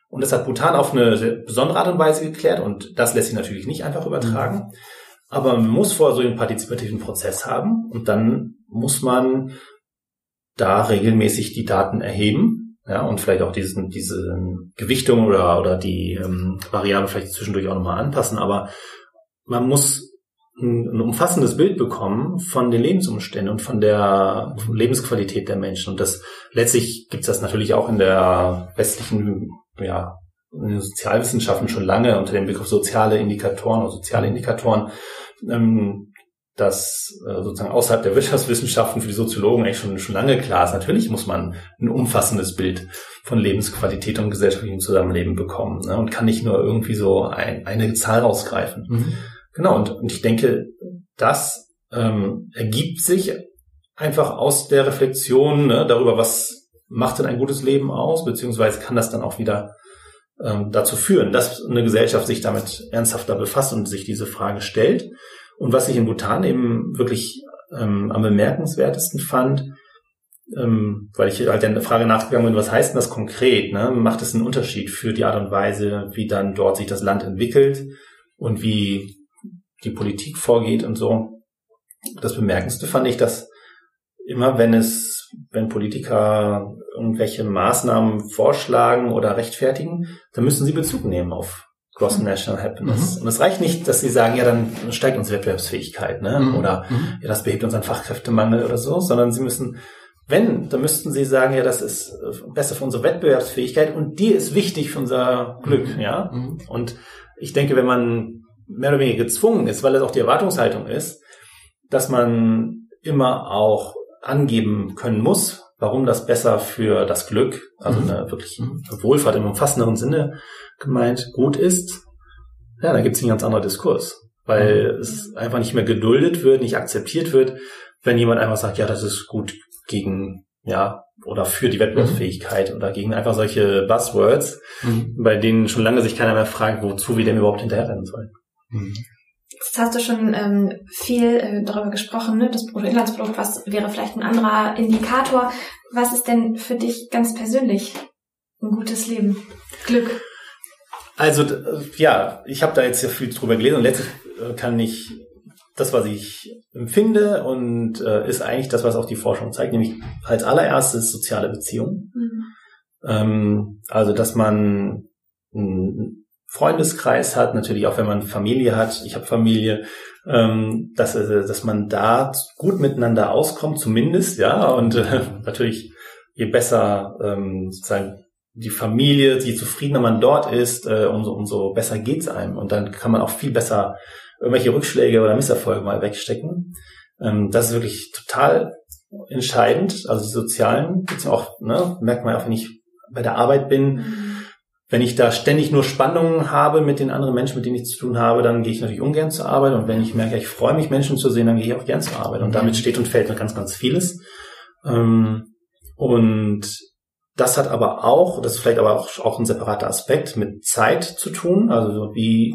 Und das hat Bhutan auf eine besondere Art und Weise geklärt und das lässt sich natürlich nicht einfach übertragen. Aber man muss vorher so einen partizipativen Prozess haben und dann muss man da regelmäßig die Daten erheben. Ja, und vielleicht auch diesen, diese Gewichtung oder, oder die ähm, Variable vielleicht zwischendurch auch nochmal anpassen. Aber man muss ein, ein umfassendes Bild bekommen von den Lebensumständen und von der Lebensqualität der Menschen. Und das letztlich gibt es das natürlich auch in der westlichen, ja, in den Sozialwissenschaften schon lange unter dem Begriff soziale Indikatoren oder soziale Indikatoren. Ähm, dass äh, sozusagen außerhalb der Wirtschaftswissenschaften für die Soziologen eigentlich schon, schon lange klar ist. Natürlich muss man ein umfassendes Bild von Lebensqualität und gesellschaftlichem Zusammenleben bekommen ne? und kann nicht nur irgendwie so ein, eine Zahl rausgreifen. Mhm. Genau, und, und ich denke, das ähm, ergibt sich einfach aus der Reflexion ne, darüber, was macht denn ein gutes Leben aus, beziehungsweise kann das dann auch wieder ähm, dazu führen, dass eine Gesellschaft sich damit ernsthafter befasst und sich diese Frage stellt. Und was ich in Bhutan eben wirklich ähm, am bemerkenswertesten fand, ähm, weil ich halt der Frage nachgegangen bin, was heißt denn das konkret? Ne? Macht es einen Unterschied für die Art und Weise, wie dann dort sich das Land entwickelt und wie die Politik vorgeht und so? Das Bemerkendste fand ich, dass immer wenn es, wenn Politiker irgendwelche Maßnahmen vorschlagen oder rechtfertigen, dann müssen sie Bezug nehmen auf Gross mhm. National Happiness. Mhm. Und es reicht nicht, dass sie sagen, ja, dann steigt unsere Wettbewerbsfähigkeit, ne? Mhm. Oder mhm. ja, das behebt unseren Fachkräftemangel oder so, sondern sie müssen, wenn, dann müssten sie sagen, ja, das ist besser für unsere Wettbewerbsfähigkeit und die ist wichtig für unser Glück, mhm. ja. Mhm. Und ich denke, wenn man mehr oder weniger gezwungen ist, weil es auch die Erwartungshaltung ist, dass man immer auch angeben können muss, warum das besser für das Glück, also eine wirklich Wohlfahrt im umfassenderen Sinne gemeint gut ist, ja, dann gibt es einen ganz anderen Diskurs. Weil mhm. es einfach nicht mehr geduldet wird, nicht akzeptiert wird, wenn jemand einfach sagt, ja, das ist gut gegen, ja, oder für die Wettbewerbsfähigkeit mhm. oder gegen einfach solche Buzzwords, mhm. bei denen schon lange sich keiner mehr fragt, wozu wir denn überhaupt hinterherrennen sollen. Jetzt hast du schon ähm, viel äh, darüber gesprochen, ne? das Bruttoinlandsprodukt, was wäre vielleicht ein anderer Indikator. Was ist denn für dich ganz persönlich ein gutes Leben? Glück? Also ja, ich habe da jetzt sehr viel drüber gelesen und letztlich äh, kann ich das, was ich empfinde und äh, ist eigentlich das, was auch die Forschung zeigt, nämlich als allererstes soziale Beziehungen. Mhm. Ähm, also dass man Freundeskreis hat, natürlich auch wenn man Familie hat. Ich habe Familie, ähm, dass, äh, dass man da gut miteinander auskommt, zumindest, ja. Und äh, natürlich je besser ähm, sozusagen die Familie, je zufriedener man dort ist, äh, umso, umso besser geht's einem. Und dann kann man auch viel besser irgendwelche Rückschläge oder Misserfolge mal wegstecken. Ähm, das ist wirklich total entscheidend. Also die sozialen, auch, ne, merkt man auch, wenn ich bei der Arbeit bin, mhm. Wenn ich da ständig nur Spannungen habe mit den anderen Menschen, mit denen ich zu tun habe, dann gehe ich natürlich ungern zur Arbeit. Und wenn ich merke, ich freue mich, Menschen zu sehen, dann gehe ich auch gern zur Arbeit. Und damit steht und fällt mir ganz, ganz vieles. Ähm, und das hat aber auch, das ist vielleicht aber auch, auch ein separater Aspekt, mit Zeit zu tun. Also wie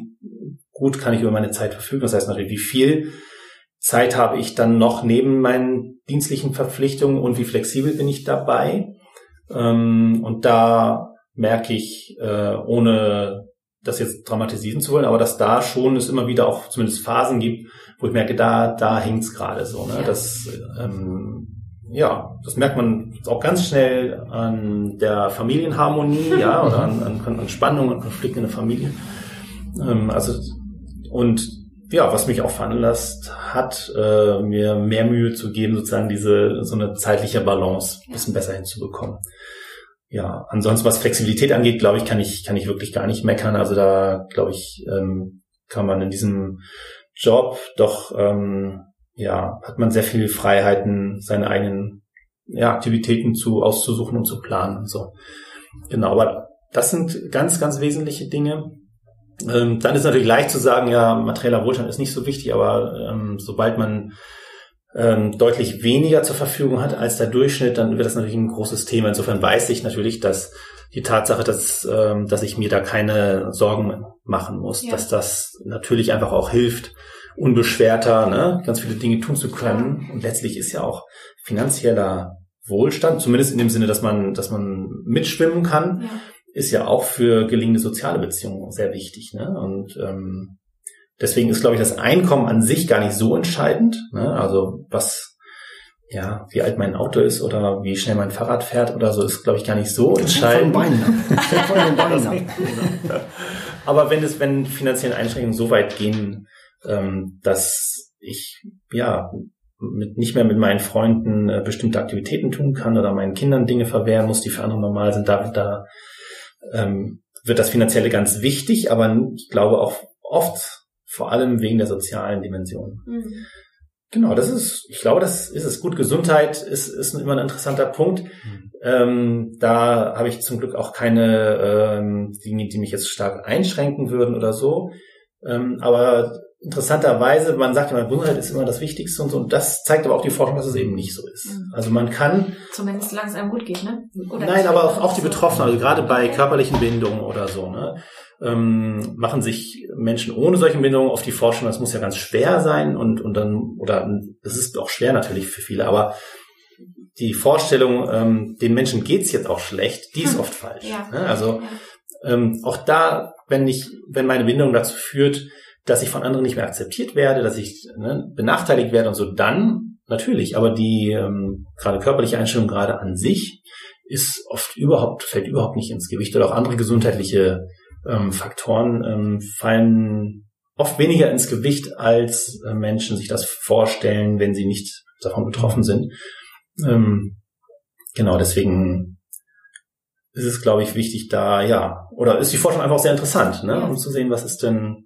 gut kann ich über meine Zeit verfügen? Das heißt natürlich, wie viel Zeit habe ich dann noch neben meinen dienstlichen Verpflichtungen und wie flexibel bin ich dabei? Ähm, und da merke ich, äh, ohne das jetzt dramatisieren zu wollen, aber dass da schon es immer wieder auch zumindest Phasen gibt, wo ich merke, da, da hängt's gerade so. Ne? Das ähm, ja, das merkt man auch ganz schnell an der Familienharmonie, ja, oder an, an, an Spannung und Konflikten in der Familie. Ähm, also, und ja, was mich auch veranlasst hat, äh, mir mehr Mühe zu geben, sozusagen diese, so eine zeitliche Balance ein bisschen besser hinzubekommen. Ja, ansonsten was Flexibilität angeht, glaube ich, kann ich, kann ich wirklich gar nicht meckern. Also da, glaube ich, ähm, kann man in diesem Job doch, ähm, ja, hat man sehr viele Freiheiten, seine eigenen ja, Aktivitäten zu auszusuchen und zu planen und so. Genau, aber das sind ganz, ganz wesentliche Dinge. Ähm, dann ist natürlich leicht zu sagen, ja, materieller Wohlstand ist nicht so wichtig, aber ähm, sobald man ähm, deutlich weniger zur Verfügung hat als der Durchschnitt, dann wird das natürlich ein großes Thema. Insofern weiß ich natürlich, dass die Tatsache, dass, ähm, dass ich mir da keine Sorgen machen muss, ja. dass das natürlich einfach auch hilft, unbeschwerter ne, ganz viele Dinge tun zu können. Und letztlich ist ja auch finanzieller Wohlstand, zumindest in dem Sinne, dass man, dass man mitschwimmen kann, ja. ist ja auch für gelingende soziale Beziehungen sehr wichtig. Ne? Und ähm, deswegen ist, glaube ich, das Einkommen an sich gar nicht so entscheidend. Ne? Also was ja, wie alt mein Auto ist oder wie schnell mein Fahrrad fährt oder so, ist, glaube ich, gar nicht so entscheidend. Von den Beinen Aber wenn es, wenn finanzielle Einschränkungen so weit gehen, ähm, dass ich ja mit, nicht mehr mit meinen Freunden äh, bestimmte Aktivitäten tun kann oder meinen Kindern Dinge verwehren muss, die für andere normal sind, da, da ähm, wird das Finanzielle ganz wichtig, aber ich glaube auch oft vor allem wegen der sozialen Dimension. Mhm. Genau, das ist, ich glaube, das ist es. Gut, Gesundheit ist, ist immer ein interessanter Punkt. Mhm. Ähm, da habe ich zum Glück auch keine ähm, Dinge, die mich jetzt stark einschränken würden oder so. Ähm, aber interessanterweise, man sagt immer, Gesundheit ist immer das Wichtigste und so, und das zeigt aber auch die Forschung, dass es eben nicht so ist. Mhm. Also man kann. Zumindest solange es einem gut geht, ne? Oder nein, aber auch, auch die Betroffenen, also gerade bei körperlichen Behinderungen oder so, ne? ähm, machen sich Menschen ohne solche Bindungen auf die Forschung. Das muss ja ganz schwer sein und, und dann, oder das ist auch schwer natürlich für viele, aber die Vorstellung, ähm, den Menschen geht's jetzt auch schlecht, die ist hm. oft falsch. Ja. Ne? Also ähm, auch da, wenn ich, wenn meine Bindung dazu führt, dass ich von anderen nicht mehr akzeptiert werde, dass ich ne, benachteiligt werde und so, dann natürlich. Aber die ähm, gerade körperliche Einstellung gerade an sich ist oft überhaupt fällt überhaupt nicht ins Gewicht oder auch andere gesundheitliche ähm, Faktoren ähm, fallen oft weniger ins Gewicht, als äh, Menschen sich das vorstellen, wenn sie nicht davon betroffen sind. Ähm, genau, deswegen ist es, glaube ich, wichtig, da, ja, oder ist die Forschung einfach sehr interessant, ne, um zu sehen, was ist denn,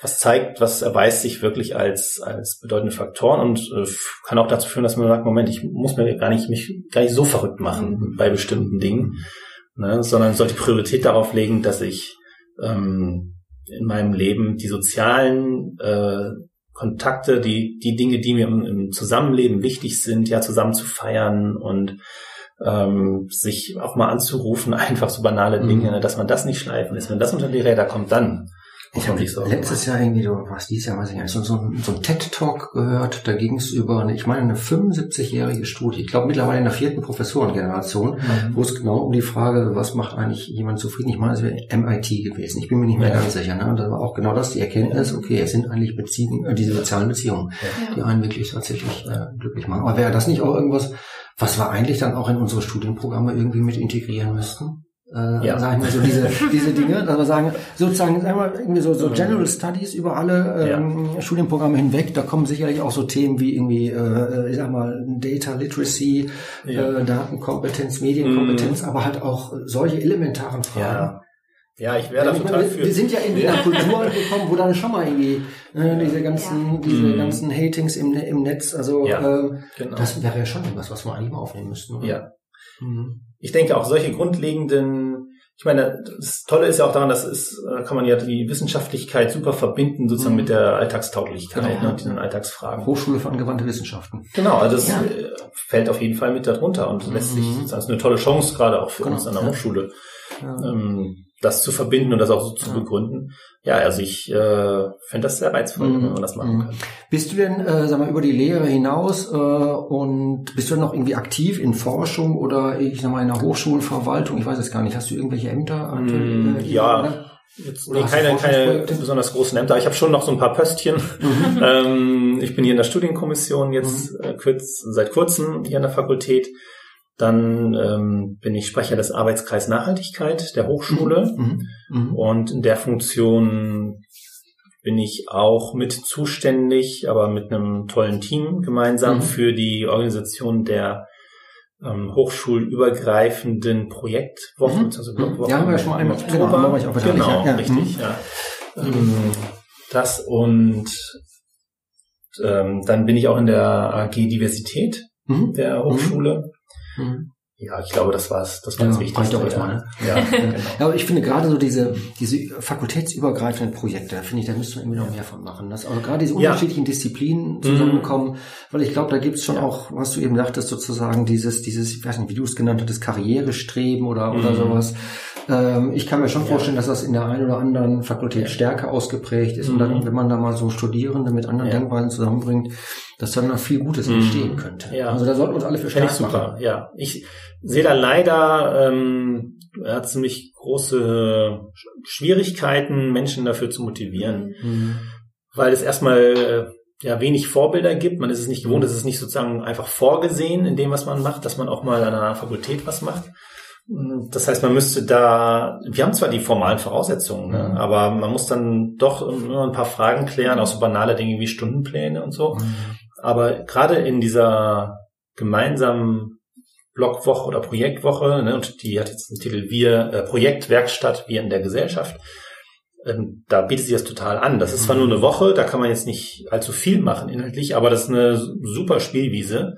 was zeigt, was erweist sich wirklich als, als bedeutende Faktoren und äh, kann auch dazu führen, dass man sagt, Moment, ich muss mir gar nicht, mich gar nicht so verrückt machen mhm. bei bestimmten Dingen ne, sondern sollte Priorität darauf legen, dass ich ähm, in meinem Leben die sozialen äh, Kontakte, die, die Dinge, die mir im, im Zusammenleben wichtig sind, ja zusammen zu feiern und ähm, sich auch mal anzurufen, einfach so banale Dinge, mhm. dass man das nicht schleifen lässt. Wenn das unter die Räder kommt, dann ich habe letztes Jahr irgendwie, du was dieses Jahr, weiß ich nicht, so, so, so ein TED-Talk gehört, da ging es über, eine, ich meine, eine 75-jährige Studie, ich glaube mittlerweile in der vierten Professorengeneration, mhm. wo es genau um die Frage, was macht eigentlich jemand zufrieden, ich meine, es wäre MIT gewesen, ich bin mir nicht mehr ja. ganz sicher, ne? und da war auch genau das, die Erkenntnis, okay, es sind eigentlich Beziehungen, äh, diese sozialen Beziehungen, ja. die einen wirklich tatsächlich äh, glücklich machen. Aber wäre das nicht auch irgendwas, was wir eigentlich dann auch in unsere Studienprogramme irgendwie mit integrieren müssten? Äh, ja. sagen wir so diese, diese Dinge, dass wir sagen, sozusagen sagen wir, irgendwie so, so General Studies über alle ähm, ja. Studienprogramme hinweg, da kommen sicherlich auch so Themen wie irgendwie, äh, ich sag mal, Data Literacy, ja. äh, Datenkompetenz, Medienkompetenz, mm. aber halt auch solche elementaren Fragen. Ja. Ja, ich wäre da total meine, für. Wir sind ja in einer Kultur gekommen, wo dann schon mal irgendwie äh, diese ganzen, ja. diese mm. ganzen Hatings im, im Netz, also ja, äh, genau. das wäre ja schon was, was wir eigentlich mal aufnehmen müssten. Oder? Ja. Mhm ich denke auch solche grundlegenden, ich meine, das Tolle ist ja auch daran, dass es, kann man ja die Wissenschaftlichkeit super verbinden, sozusagen mhm. mit der Alltagstauglichkeit, genau. ne, diesen Alltagsfragen. Hochschule für angewandte Wissenschaften. Genau, also das ja. fällt auf jeden Fall mit darunter und lässt sich, mhm. das ist eine tolle Chance, gerade auch für genau. uns an der ja. Hochschule. Ja. Ähm, das zu verbinden und das auch so zu begründen. Ja, also ich äh, fände das sehr reizvoll, mhm. wenn man das machen mhm. kann. Bist du denn, äh, sag mal, über die Lehre hinaus äh, und bist du noch irgendwie aktiv in Forschung oder ich sag mal in der Hochschulverwaltung? Ich weiß es gar nicht. Hast du irgendwelche Ämter? Mm, äh, ja. Oder? Jetzt, nee, keine, keine besonders großen Ämter. Ich habe schon noch so ein paar Pöstchen. Mhm. ähm, ich bin hier in der Studienkommission jetzt mhm. äh, kurz, seit kurzem hier an der Fakultät. Dann ähm, bin ich Sprecher des Arbeitskreis Nachhaltigkeit der Hochschule mhm. Mhm. mhm. und in der Funktion bin ich auch mit zuständig, aber mit einem tollen Team gemeinsam mhm. für die Organisation der ähm, hochschulübergreifenden Projektwochen. Mhm. Also Blogwochen ja, haben wir schon mal einmal. Genau, haben wir auch genau ja. richtig. Mhm. Ja. Ähm, das und ähm, dann bin ich auch in der AG Diversität der Hochschule. Mhm. ja, ich glaube, das war's. Das war ja, das Wichtigste. Doch erstmal, ne? ja, genau. ja, aber ich finde gerade so diese, diese fakultätsübergreifenden Projekte, finde ich, da müsste man irgendwie noch mehr von machen. Dass also gerade diese unterschiedlichen ja. Disziplinen zusammenkommen, mhm. weil ich glaube, da gibt's schon ja. auch, was du eben sagtest, sozusagen dieses, dieses, ich weiß nicht, wie du es genannt hattest, Karrierestreben oder, mhm. oder sowas. Ähm, ich kann mir schon vorstellen, dass das in der einen oder anderen Fakultät stärker ausgeprägt ist. Mhm. Und dann, mhm. wenn man da mal so Studierende mit anderen Denkweisen zusammenbringt, dass dann noch viel Gutes mhm. entstehen könnte. Ja. Also da sollten wir uns alle für stark super. Machen. Ja, ich sehe da leider ähm, hat ziemlich große Schwierigkeiten, Menschen dafür zu motivieren, mhm. weil es erstmal äh, ja wenig Vorbilder gibt. Man ist es nicht gewohnt, es ist nicht sozusagen einfach vorgesehen in dem, was man macht, dass man auch mal an einer Fakultät was macht. Das heißt, man müsste da, wir haben zwar die formalen Voraussetzungen, ne, mhm. aber man muss dann doch immer ein paar Fragen klären, auch so banale Dinge wie Stundenpläne und so. Mhm. Aber gerade in dieser gemeinsamen Blogwoche oder Projektwoche, ne, und die hat jetzt den Titel Wir, äh, Projektwerkstatt, wir in der Gesellschaft, ähm, da bietet sich das total an. Das ist zwar nur eine Woche, da kann man jetzt nicht allzu viel machen inhaltlich, aber das ist eine super Spielwiese.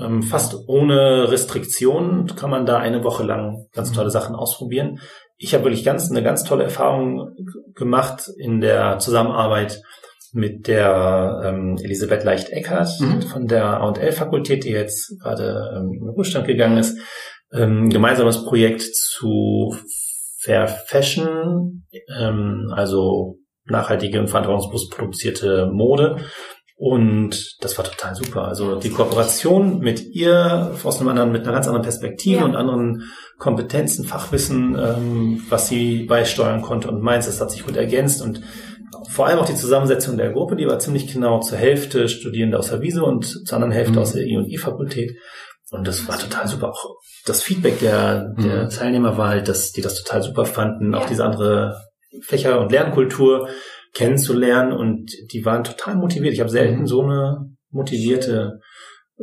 Ähm, fast ohne Restriktionen kann man da eine Woche lang ganz tolle Sachen ausprobieren. Ich habe wirklich ganz eine ganz tolle Erfahrung gemacht in der Zusammenarbeit mit der ähm, Elisabeth Leicht-Eckert mhm. von der A&L-Fakultät, die jetzt gerade ähm, in den Ruhestand gegangen ist. Ähm, gemeinsames Projekt zu Fair Fashion, ähm, also nachhaltige und verantwortungsbewusst produzierte Mode. Und das war total super. Also die Kooperation mit ihr aus einem anderen, mit einer ganz anderen Perspektive ja. und anderen Kompetenzen, Fachwissen, ähm, was sie beisteuern konnte und meins, das hat sich gut ergänzt und vor allem auch die Zusammensetzung der Gruppe, die war ziemlich genau zur Hälfte Studierende aus der Wiese und zur anderen Hälfte mhm. aus der I&I-Fakultät. Und das war total super. Auch das Feedback der, der mhm. Teilnehmer war halt, dass die das total super fanden, auch diese andere Fächer- und Lernkultur kennenzulernen und die waren total motiviert. Ich habe selten mhm. so eine motivierte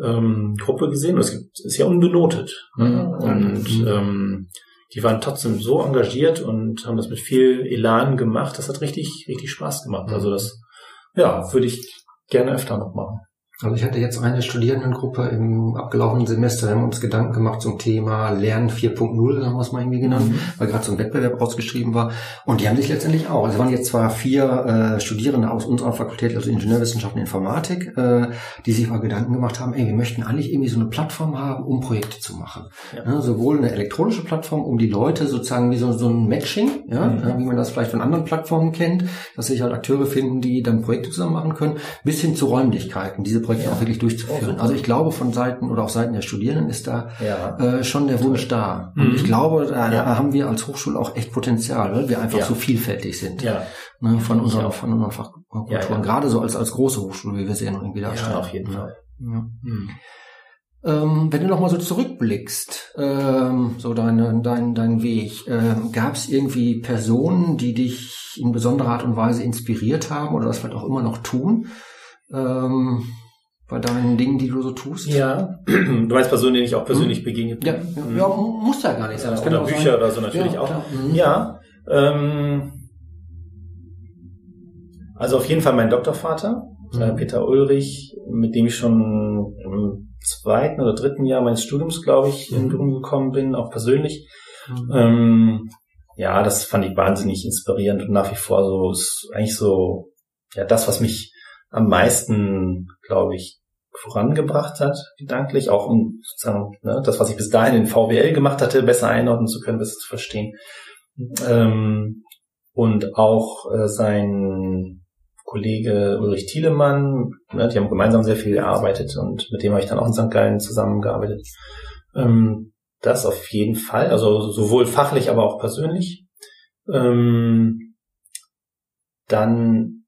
ähm, Gruppe gesehen. Es ist ja unbenotet. Mhm. Und mhm. ähm, die waren trotzdem so engagiert und haben das mit viel Elan gemacht. Das hat richtig, richtig Spaß gemacht. Also das, ja, würde ich gerne öfter noch machen. Also ich hatte jetzt eine Studierendengruppe im abgelaufenen Semester, haben uns Gedanken gemacht zum Thema Lernen 4.0, haben wir es mal irgendwie genannt, mhm. weil gerade so ein Wettbewerb ausgeschrieben war. Und die haben sich letztendlich auch, also es waren jetzt zwar vier äh, Studierende aus unserer Fakultät, also Ingenieurwissenschaften und Informatik, äh, die sich mal Gedanken gemacht haben, ey, wir möchten eigentlich irgendwie so eine Plattform haben, um Projekte zu machen. Ja. Ja, sowohl eine elektronische Plattform, um die Leute sozusagen wie so, so ein Matching, ja, mhm. wie man das vielleicht von anderen Plattformen kennt, dass sich halt Akteure finden, die dann Projekte zusammen machen können, bis hin zu Räumlichkeiten. Diese Projekte ja. auch wirklich durchzuführen. Also ich glaube, von Seiten oder auch Seiten der Studierenden ist da ja. äh, schon der Wunsch da. Und mhm. ich glaube, da ja. haben wir als Hochschule auch echt Potenzial, weil wir einfach so vielfältig sind. Ja. Ne, von unseren, von unseren Fachkulturen. Gerade so als, als große Hochschule, wie wir sie ja irgendwie darstellen. Ja, auf jeden Fall. Mhm. Ähm, wenn du noch mal so zurückblickst, ähm, so deine, dein, dein Weg, ähm, gab es irgendwie Personen, die dich in besonderer Art und Weise inspiriert haben oder das vielleicht auch immer noch tun? Ähm, bei deinen Dingen, die du so tust? Ja, du meinst Personen, denen ich auch persönlich hm. begegnet bin. Ja, ja, mhm. ja, muss ja gar nicht sein. Ja, oder Bücher sein. oder so natürlich ja, auch. Mhm. Ja, ähm, also auf jeden Fall mein Doktorvater, mhm. Peter Ulrich, mit dem ich schon im zweiten oder dritten Jahr meines Studiums, glaube ich, in mhm. Berührung gekommen bin, auch persönlich. Mhm. Ähm, ja, das fand ich wahnsinnig inspirierend und nach wie vor so ist eigentlich so ja das, was mich am meisten, glaube ich, vorangebracht hat, gedanklich, auch um sozusagen ne, das, was ich bis dahin in VWL gemacht hatte, besser einordnen zu können, besser zu verstehen. Ähm, und auch äh, sein Kollege Ulrich Thielemann, ne, die haben gemeinsam sehr viel gearbeitet und mit dem habe ich dann auch in St. Gallen zusammengearbeitet. Ähm, das auf jeden Fall, also sowohl fachlich, aber auch persönlich. Ähm, dann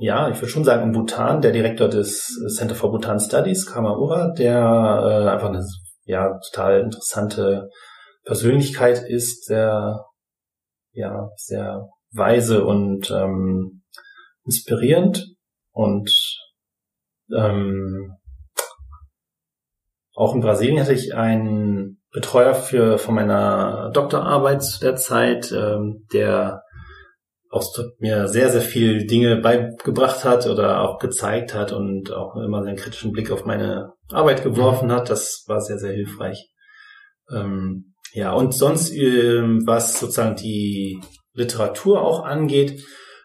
ja, ich würde schon sagen, in Bhutan, der Direktor des Center for Bhutan Studies, Kamaura, der äh, einfach eine ja, total interessante Persönlichkeit ist, sehr, ja, sehr weise und ähm, inspirierend und ähm, auch in Brasilien hatte ich einen Betreuer für von meiner Doktorarbeit zu der Zeit, ähm, der auch mir sehr, sehr viel Dinge beigebracht hat oder auch gezeigt hat und auch immer seinen kritischen Blick auf meine Arbeit geworfen hat. Das war sehr, sehr hilfreich. Ähm, ja, und sonst, ähm, was sozusagen die Literatur auch angeht,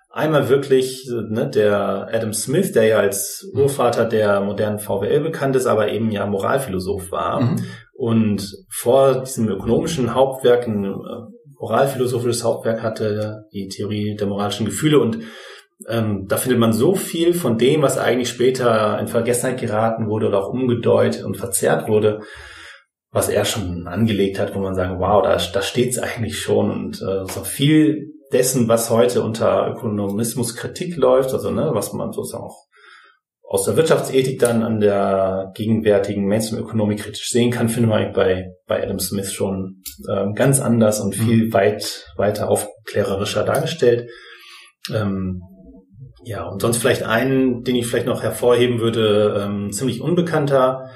einmal wirklich ne, der Adam Smith, der ja als. Urvater der modernen VWL bekannt ist, aber eben ja Moralphilosoph war. Mhm. Und vor diesem ökonomischen Hauptwerk, ein äh, moralphilosophisches Hauptwerk hatte, die Theorie der moralischen Gefühle. Und ähm, da findet man so viel von dem, was eigentlich später in Vergessenheit geraten wurde oder auch umgedeutet und verzerrt wurde, was er schon angelegt hat, wo man sagen, wow, da, da steht's eigentlich schon. Und äh, so viel dessen, was heute unter Ökonomismus Kritik läuft, also ne, was man sozusagen auch aus der Wirtschaftsethik dann an der gegenwärtigen Mainstream-Ökonomik kritisch sehen kann, finden wir bei, bei Adam Smith schon ähm, ganz anders und viel mhm. weit weiter aufklärerischer dargestellt. Ähm, ja, und sonst vielleicht einen, den ich vielleicht noch hervorheben würde, ähm, ziemlich unbekannter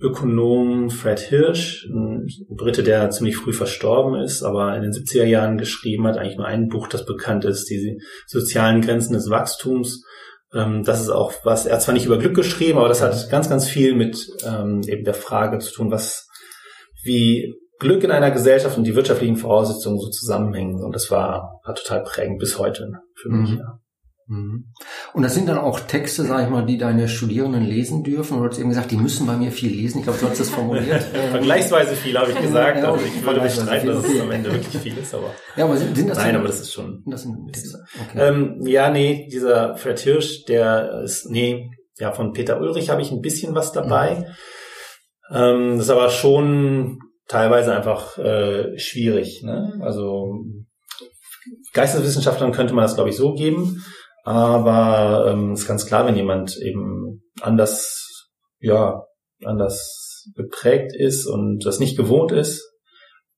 Ökonom Fred Hirsch, ein Brite, der ziemlich früh verstorben ist, aber in den 70er Jahren geschrieben hat, eigentlich nur ein Buch, das bekannt ist, die sozialen Grenzen des Wachstums. Ähm, das ist auch was, er hat zwar nicht über Glück geschrieben, aber das hat ganz, ganz viel mit ähm, eben der Frage zu tun, was, wie Glück in einer Gesellschaft und die wirtschaftlichen Voraussetzungen so zusammenhängen. Und das war, war total prägend bis heute für mich. Mhm. Ja. Mhm. Und das sind dann auch Texte, sag ich mal, die deine Studierenden lesen dürfen. Du hast eben gesagt, die müssen bei mir viel lesen. Ich glaube, du hast das formuliert. Vergleichsweise viel, habe ich gesagt. Ja, also ich würde bestreiten, dass es am Ende wirklich viel ist. Aber ja, aber sind, sind das Nein, denn, aber das ist schon... Das sind Texte. Okay. Ähm, ja, nee, dieser Fred Hirsch, der ist... Nee, ja, von Peter Ulrich habe ich ein bisschen was dabei. Mhm. Ähm, das ist aber schon teilweise einfach äh, schwierig. Ne? Also Geisteswissenschaftlern könnte man das, glaube ich, so geben. Aber ähm, ist ganz klar, wenn jemand eben anders, ja, anders geprägt ist und das nicht gewohnt ist,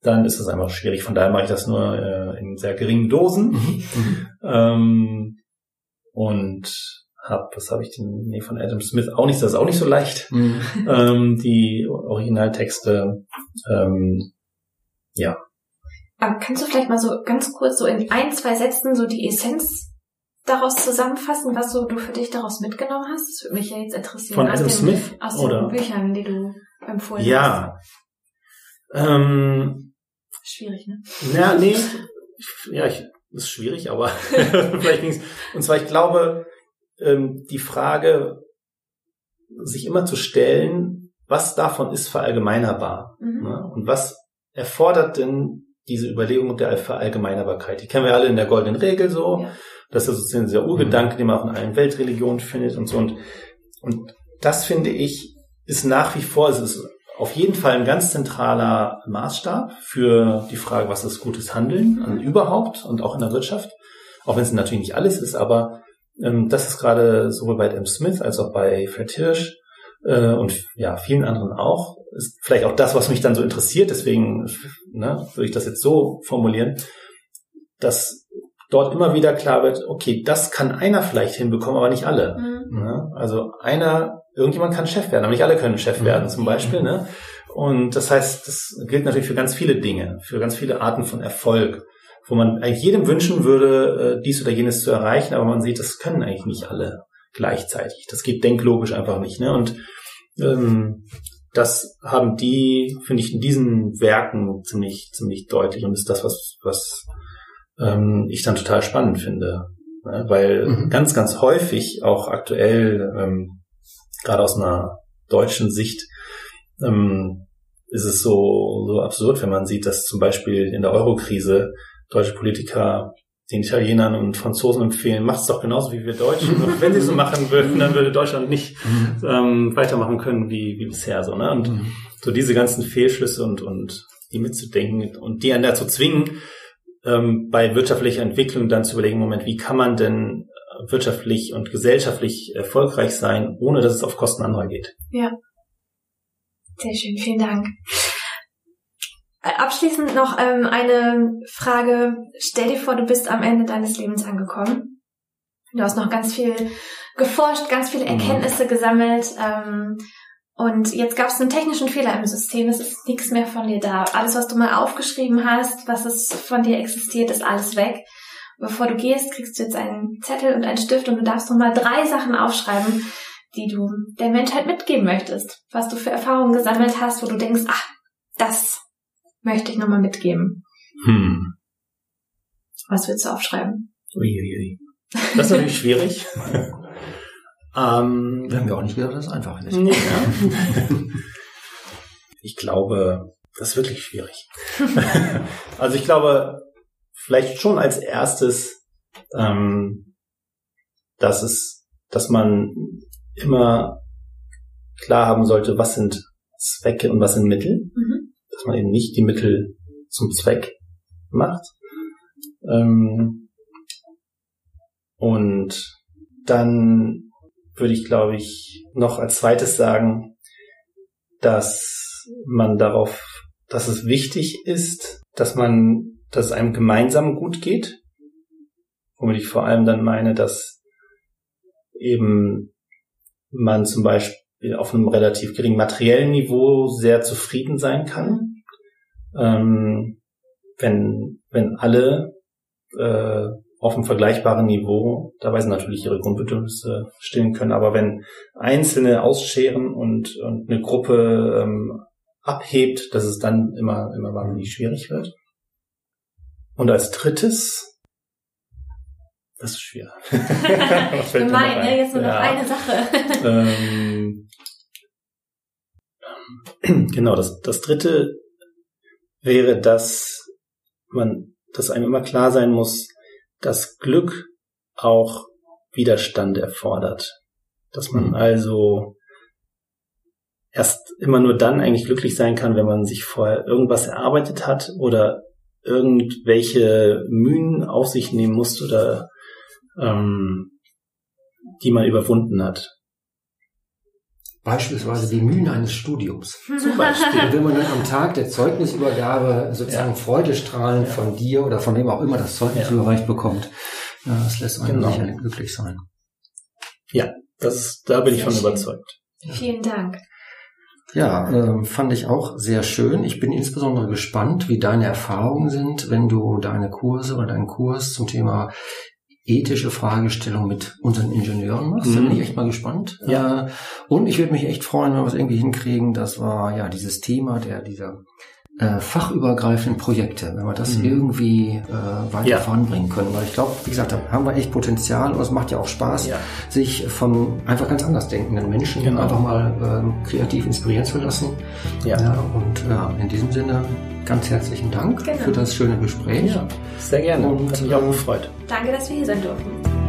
dann ist das einfach schwierig. Von daher mache ich das nur äh, in sehr geringen Dosen. Mhm. Mhm. ähm, und hab, was habe ich denn? Nee, von Adam Smith auch nicht, das ist auch nicht so leicht. Mhm. Ähm, die Originaltexte, ähm, ja. Aber kannst du vielleicht mal so ganz kurz so in ein, zwei Sätzen so die Essenz daraus zusammenfassen, was so du für dich daraus mitgenommen hast? Das würde mich ja jetzt interessieren. Von Adam den, Smith? Aus den oder? Büchern, die du empfohlen ja. hast. Ja. Ähm, schwierig, ne? Ja, nee. Ja, ich, ist schwierig, aber vielleicht nichts. Und zwar, ich glaube, ähm, die Frage, sich immer zu stellen, was davon ist verallgemeinerbar? Mhm. Ne? Und was erfordert denn diese Überlegung der Verallgemeinerbarkeit? Die kennen wir alle in der goldenen Regel so. Ja. Das ist sozusagen dieser Urgedanke, den man auch in allen Weltreligionen findet und so. Und, und das finde ich, ist nach wie vor, es ist auf jeden Fall ein ganz zentraler Maßstab für die Frage, was ist gutes Handeln an überhaupt und auch in der Wirtschaft. Auch wenn es natürlich nicht alles ist, aber ähm, das ist gerade sowohl bei Adam Smith als auch bei Fred Hirsch äh, und ja, vielen anderen auch. Ist vielleicht auch das, was mich dann so interessiert, deswegen ne, würde ich das jetzt so formulieren, dass dort immer wieder klar wird, okay, das kann einer vielleicht hinbekommen, aber nicht alle. Mhm. Ne? Also einer, irgendjemand kann Chef werden, aber nicht alle können Chef mhm. werden zum Beispiel. Ne? Und das heißt, das gilt natürlich für ganz viele Dinge, für ganz viele Arten von Erfolg, wo man eigentlich jedem wünschen würde, äh, dies oder jenes zu erreichen, aber man sieht, das können eigentlich nicht alle gleichzeitig. Das geht denklogisch einfach nicht. Ne? Und ähm, das haben die, finde ich, in diesen Werken ziemlich, ziemlich deutlich und ist das, was, was ähm, ich dann total spannend finde. Ne? Weil mhm. ganz, ganz häufig, auch aktuell, ähm, gerade aus einer deutschen Sicht, ähm, ist es so, so absurd, wenn man sieht, dass zum Beispiel in der Eurokrise deutsche Politiker den Italienern und Franzosen empfehlen, macht's doch genauso wie wir Deutschen. Und wenn sie so machen würden, dann würde Deutschland nicht mhm. ähm, weitermachen können wie, wie bisher. So, ne? Und mhm. so diese ganzen Fehlschlüsse und, und die mitzudenken und die einen dazu zwingen, ähm, bei wirtschaftlicher Entwicklung dann zu überlegen, Moment, wie kann man denn wirtschaftlich und gesellschaftlich erfolgreich sein, ohne dass es auf Kosten anderer geht? Ja. Sehr schön, vielen Dank. Abschließend noch ähm, eine Frage. Stell dir vor, du bist am Ende deines Lebens angekommen. Du hast noch ganz viel geforscht, ganz viele mhm. Erkenntnisse mhm. gesammelt. Ähm, und jetzt gab es einen technischen Fehler im System. Es ist nichts mehr von dir da. Alles, was du mal aufgeschrieben hast, was es von dir existiert, ist alles weg. Bevor du gehst, kriegst du jetzt einen Zettel und einen Stift und du darfst noch mal drei Sachen aufschreiben, die du der Menschheit mitgeben möchtest. Was du für Erfahrungen gesammelt hast, wo du denkst, ach, das möchte ich nochmal mitgeben? Hm. Was willst du aufschreiben? Uiuiui. Das ist natürlich schwierig. ähm, Wir haben ja auch nicht gedacht, dass es einfach ist. nee, ja. Ich glaube, das ist wirklich schwierig. also ich glaube, vielleicht schon als erstes, ähm, dass es, dass man immer klar haben sollte, was sind Zwecke und was sind Mittel. Mhm. Dass man eben nicht die Mittel zum Zweck macht. Ähm, und dann würde ich, glaube ich, noch als zweites sagen, dass man darauf, dass es wichtig ist, dass man, dass es einem gemeinsam gut geht. Womit ich vor allem dann meine, dass eben man zum Beispiel auf einem relativ geringen materiellen Niveau sehr zufrieden sein kann. Ähm, wenn, wenn alle äh, auf einem vergleichbaren Niveau, dabei sind natürlich ihre Grundbedürfnisse stillen können, aber wenn Einzelne ausscheren und, und eine Gruppe ähm, abhebt, dass es dann immer, immer wahnsinnig schwierig wird. Und als drittes, das ist schwer. Gemein, ein? ne? Jetzt nur noch Ja. eine Sache. Ähm, genau, das, das dritte wäre, dass man, dass einem immer klar sein muss, dass Glück auch Widerstand erfordert. Dass man Mhm. also erst immer nur dann eigentlich glücklich sein kann, wenn man sich vorher irgendwas erarbeitet hat oder irgendwelche Mühen auf sich nehmen muss oder ähm, die man überwunden hat. Beispielsweise die Mühen eines Studiums. Zum Beispiel. Wenn man dann am Tag der Zeugnisübergabe sozusagen Freudestrahlen von dir oder von wem auch immer das Zeugnis Ja. überreicht bekommt, ja, das lässt einen Genau. sicherlich glücklich sein. Das ist, da bin ich von schön. überzeugt. Vielen Dank. Ja, ähm, fand ich auch sehr schön. Ich bin insbesondere gespannt, wie deine Erfahrungen sind, wenn du deine Kurse oder deinen Kurs zum Thema ethische Fragestellung mit unseren Ingenieuren machst. Da Mhm. bin ich echt mal gespannt. Ja. Äh, und ich würde mich echt freuen, wenn wir es irgendwie hinkriegen. Das war ja dieses Thema der dieser äh, fachübergreifenden Projekte, wenn wir das Mhm. irgendwie äh, weiter Ja. voranbringen können. Weil ich glaube, wie gesagt, da haben wir echt Potenzial und es macht ja auch Spaß, Ja. sich von einfach ganz anders denkenden Menschen Genau. einfach mal ähm, kreativ inspirieren zu lassen. Ja. Ja, und ja, in diesem Sinne ganz herzlichen Dank Genau. für das schöne Gespräch. Ja, sehr gerne. Und, Hat mich auch äh, gefreut. Danke, dass wir hier sein durften.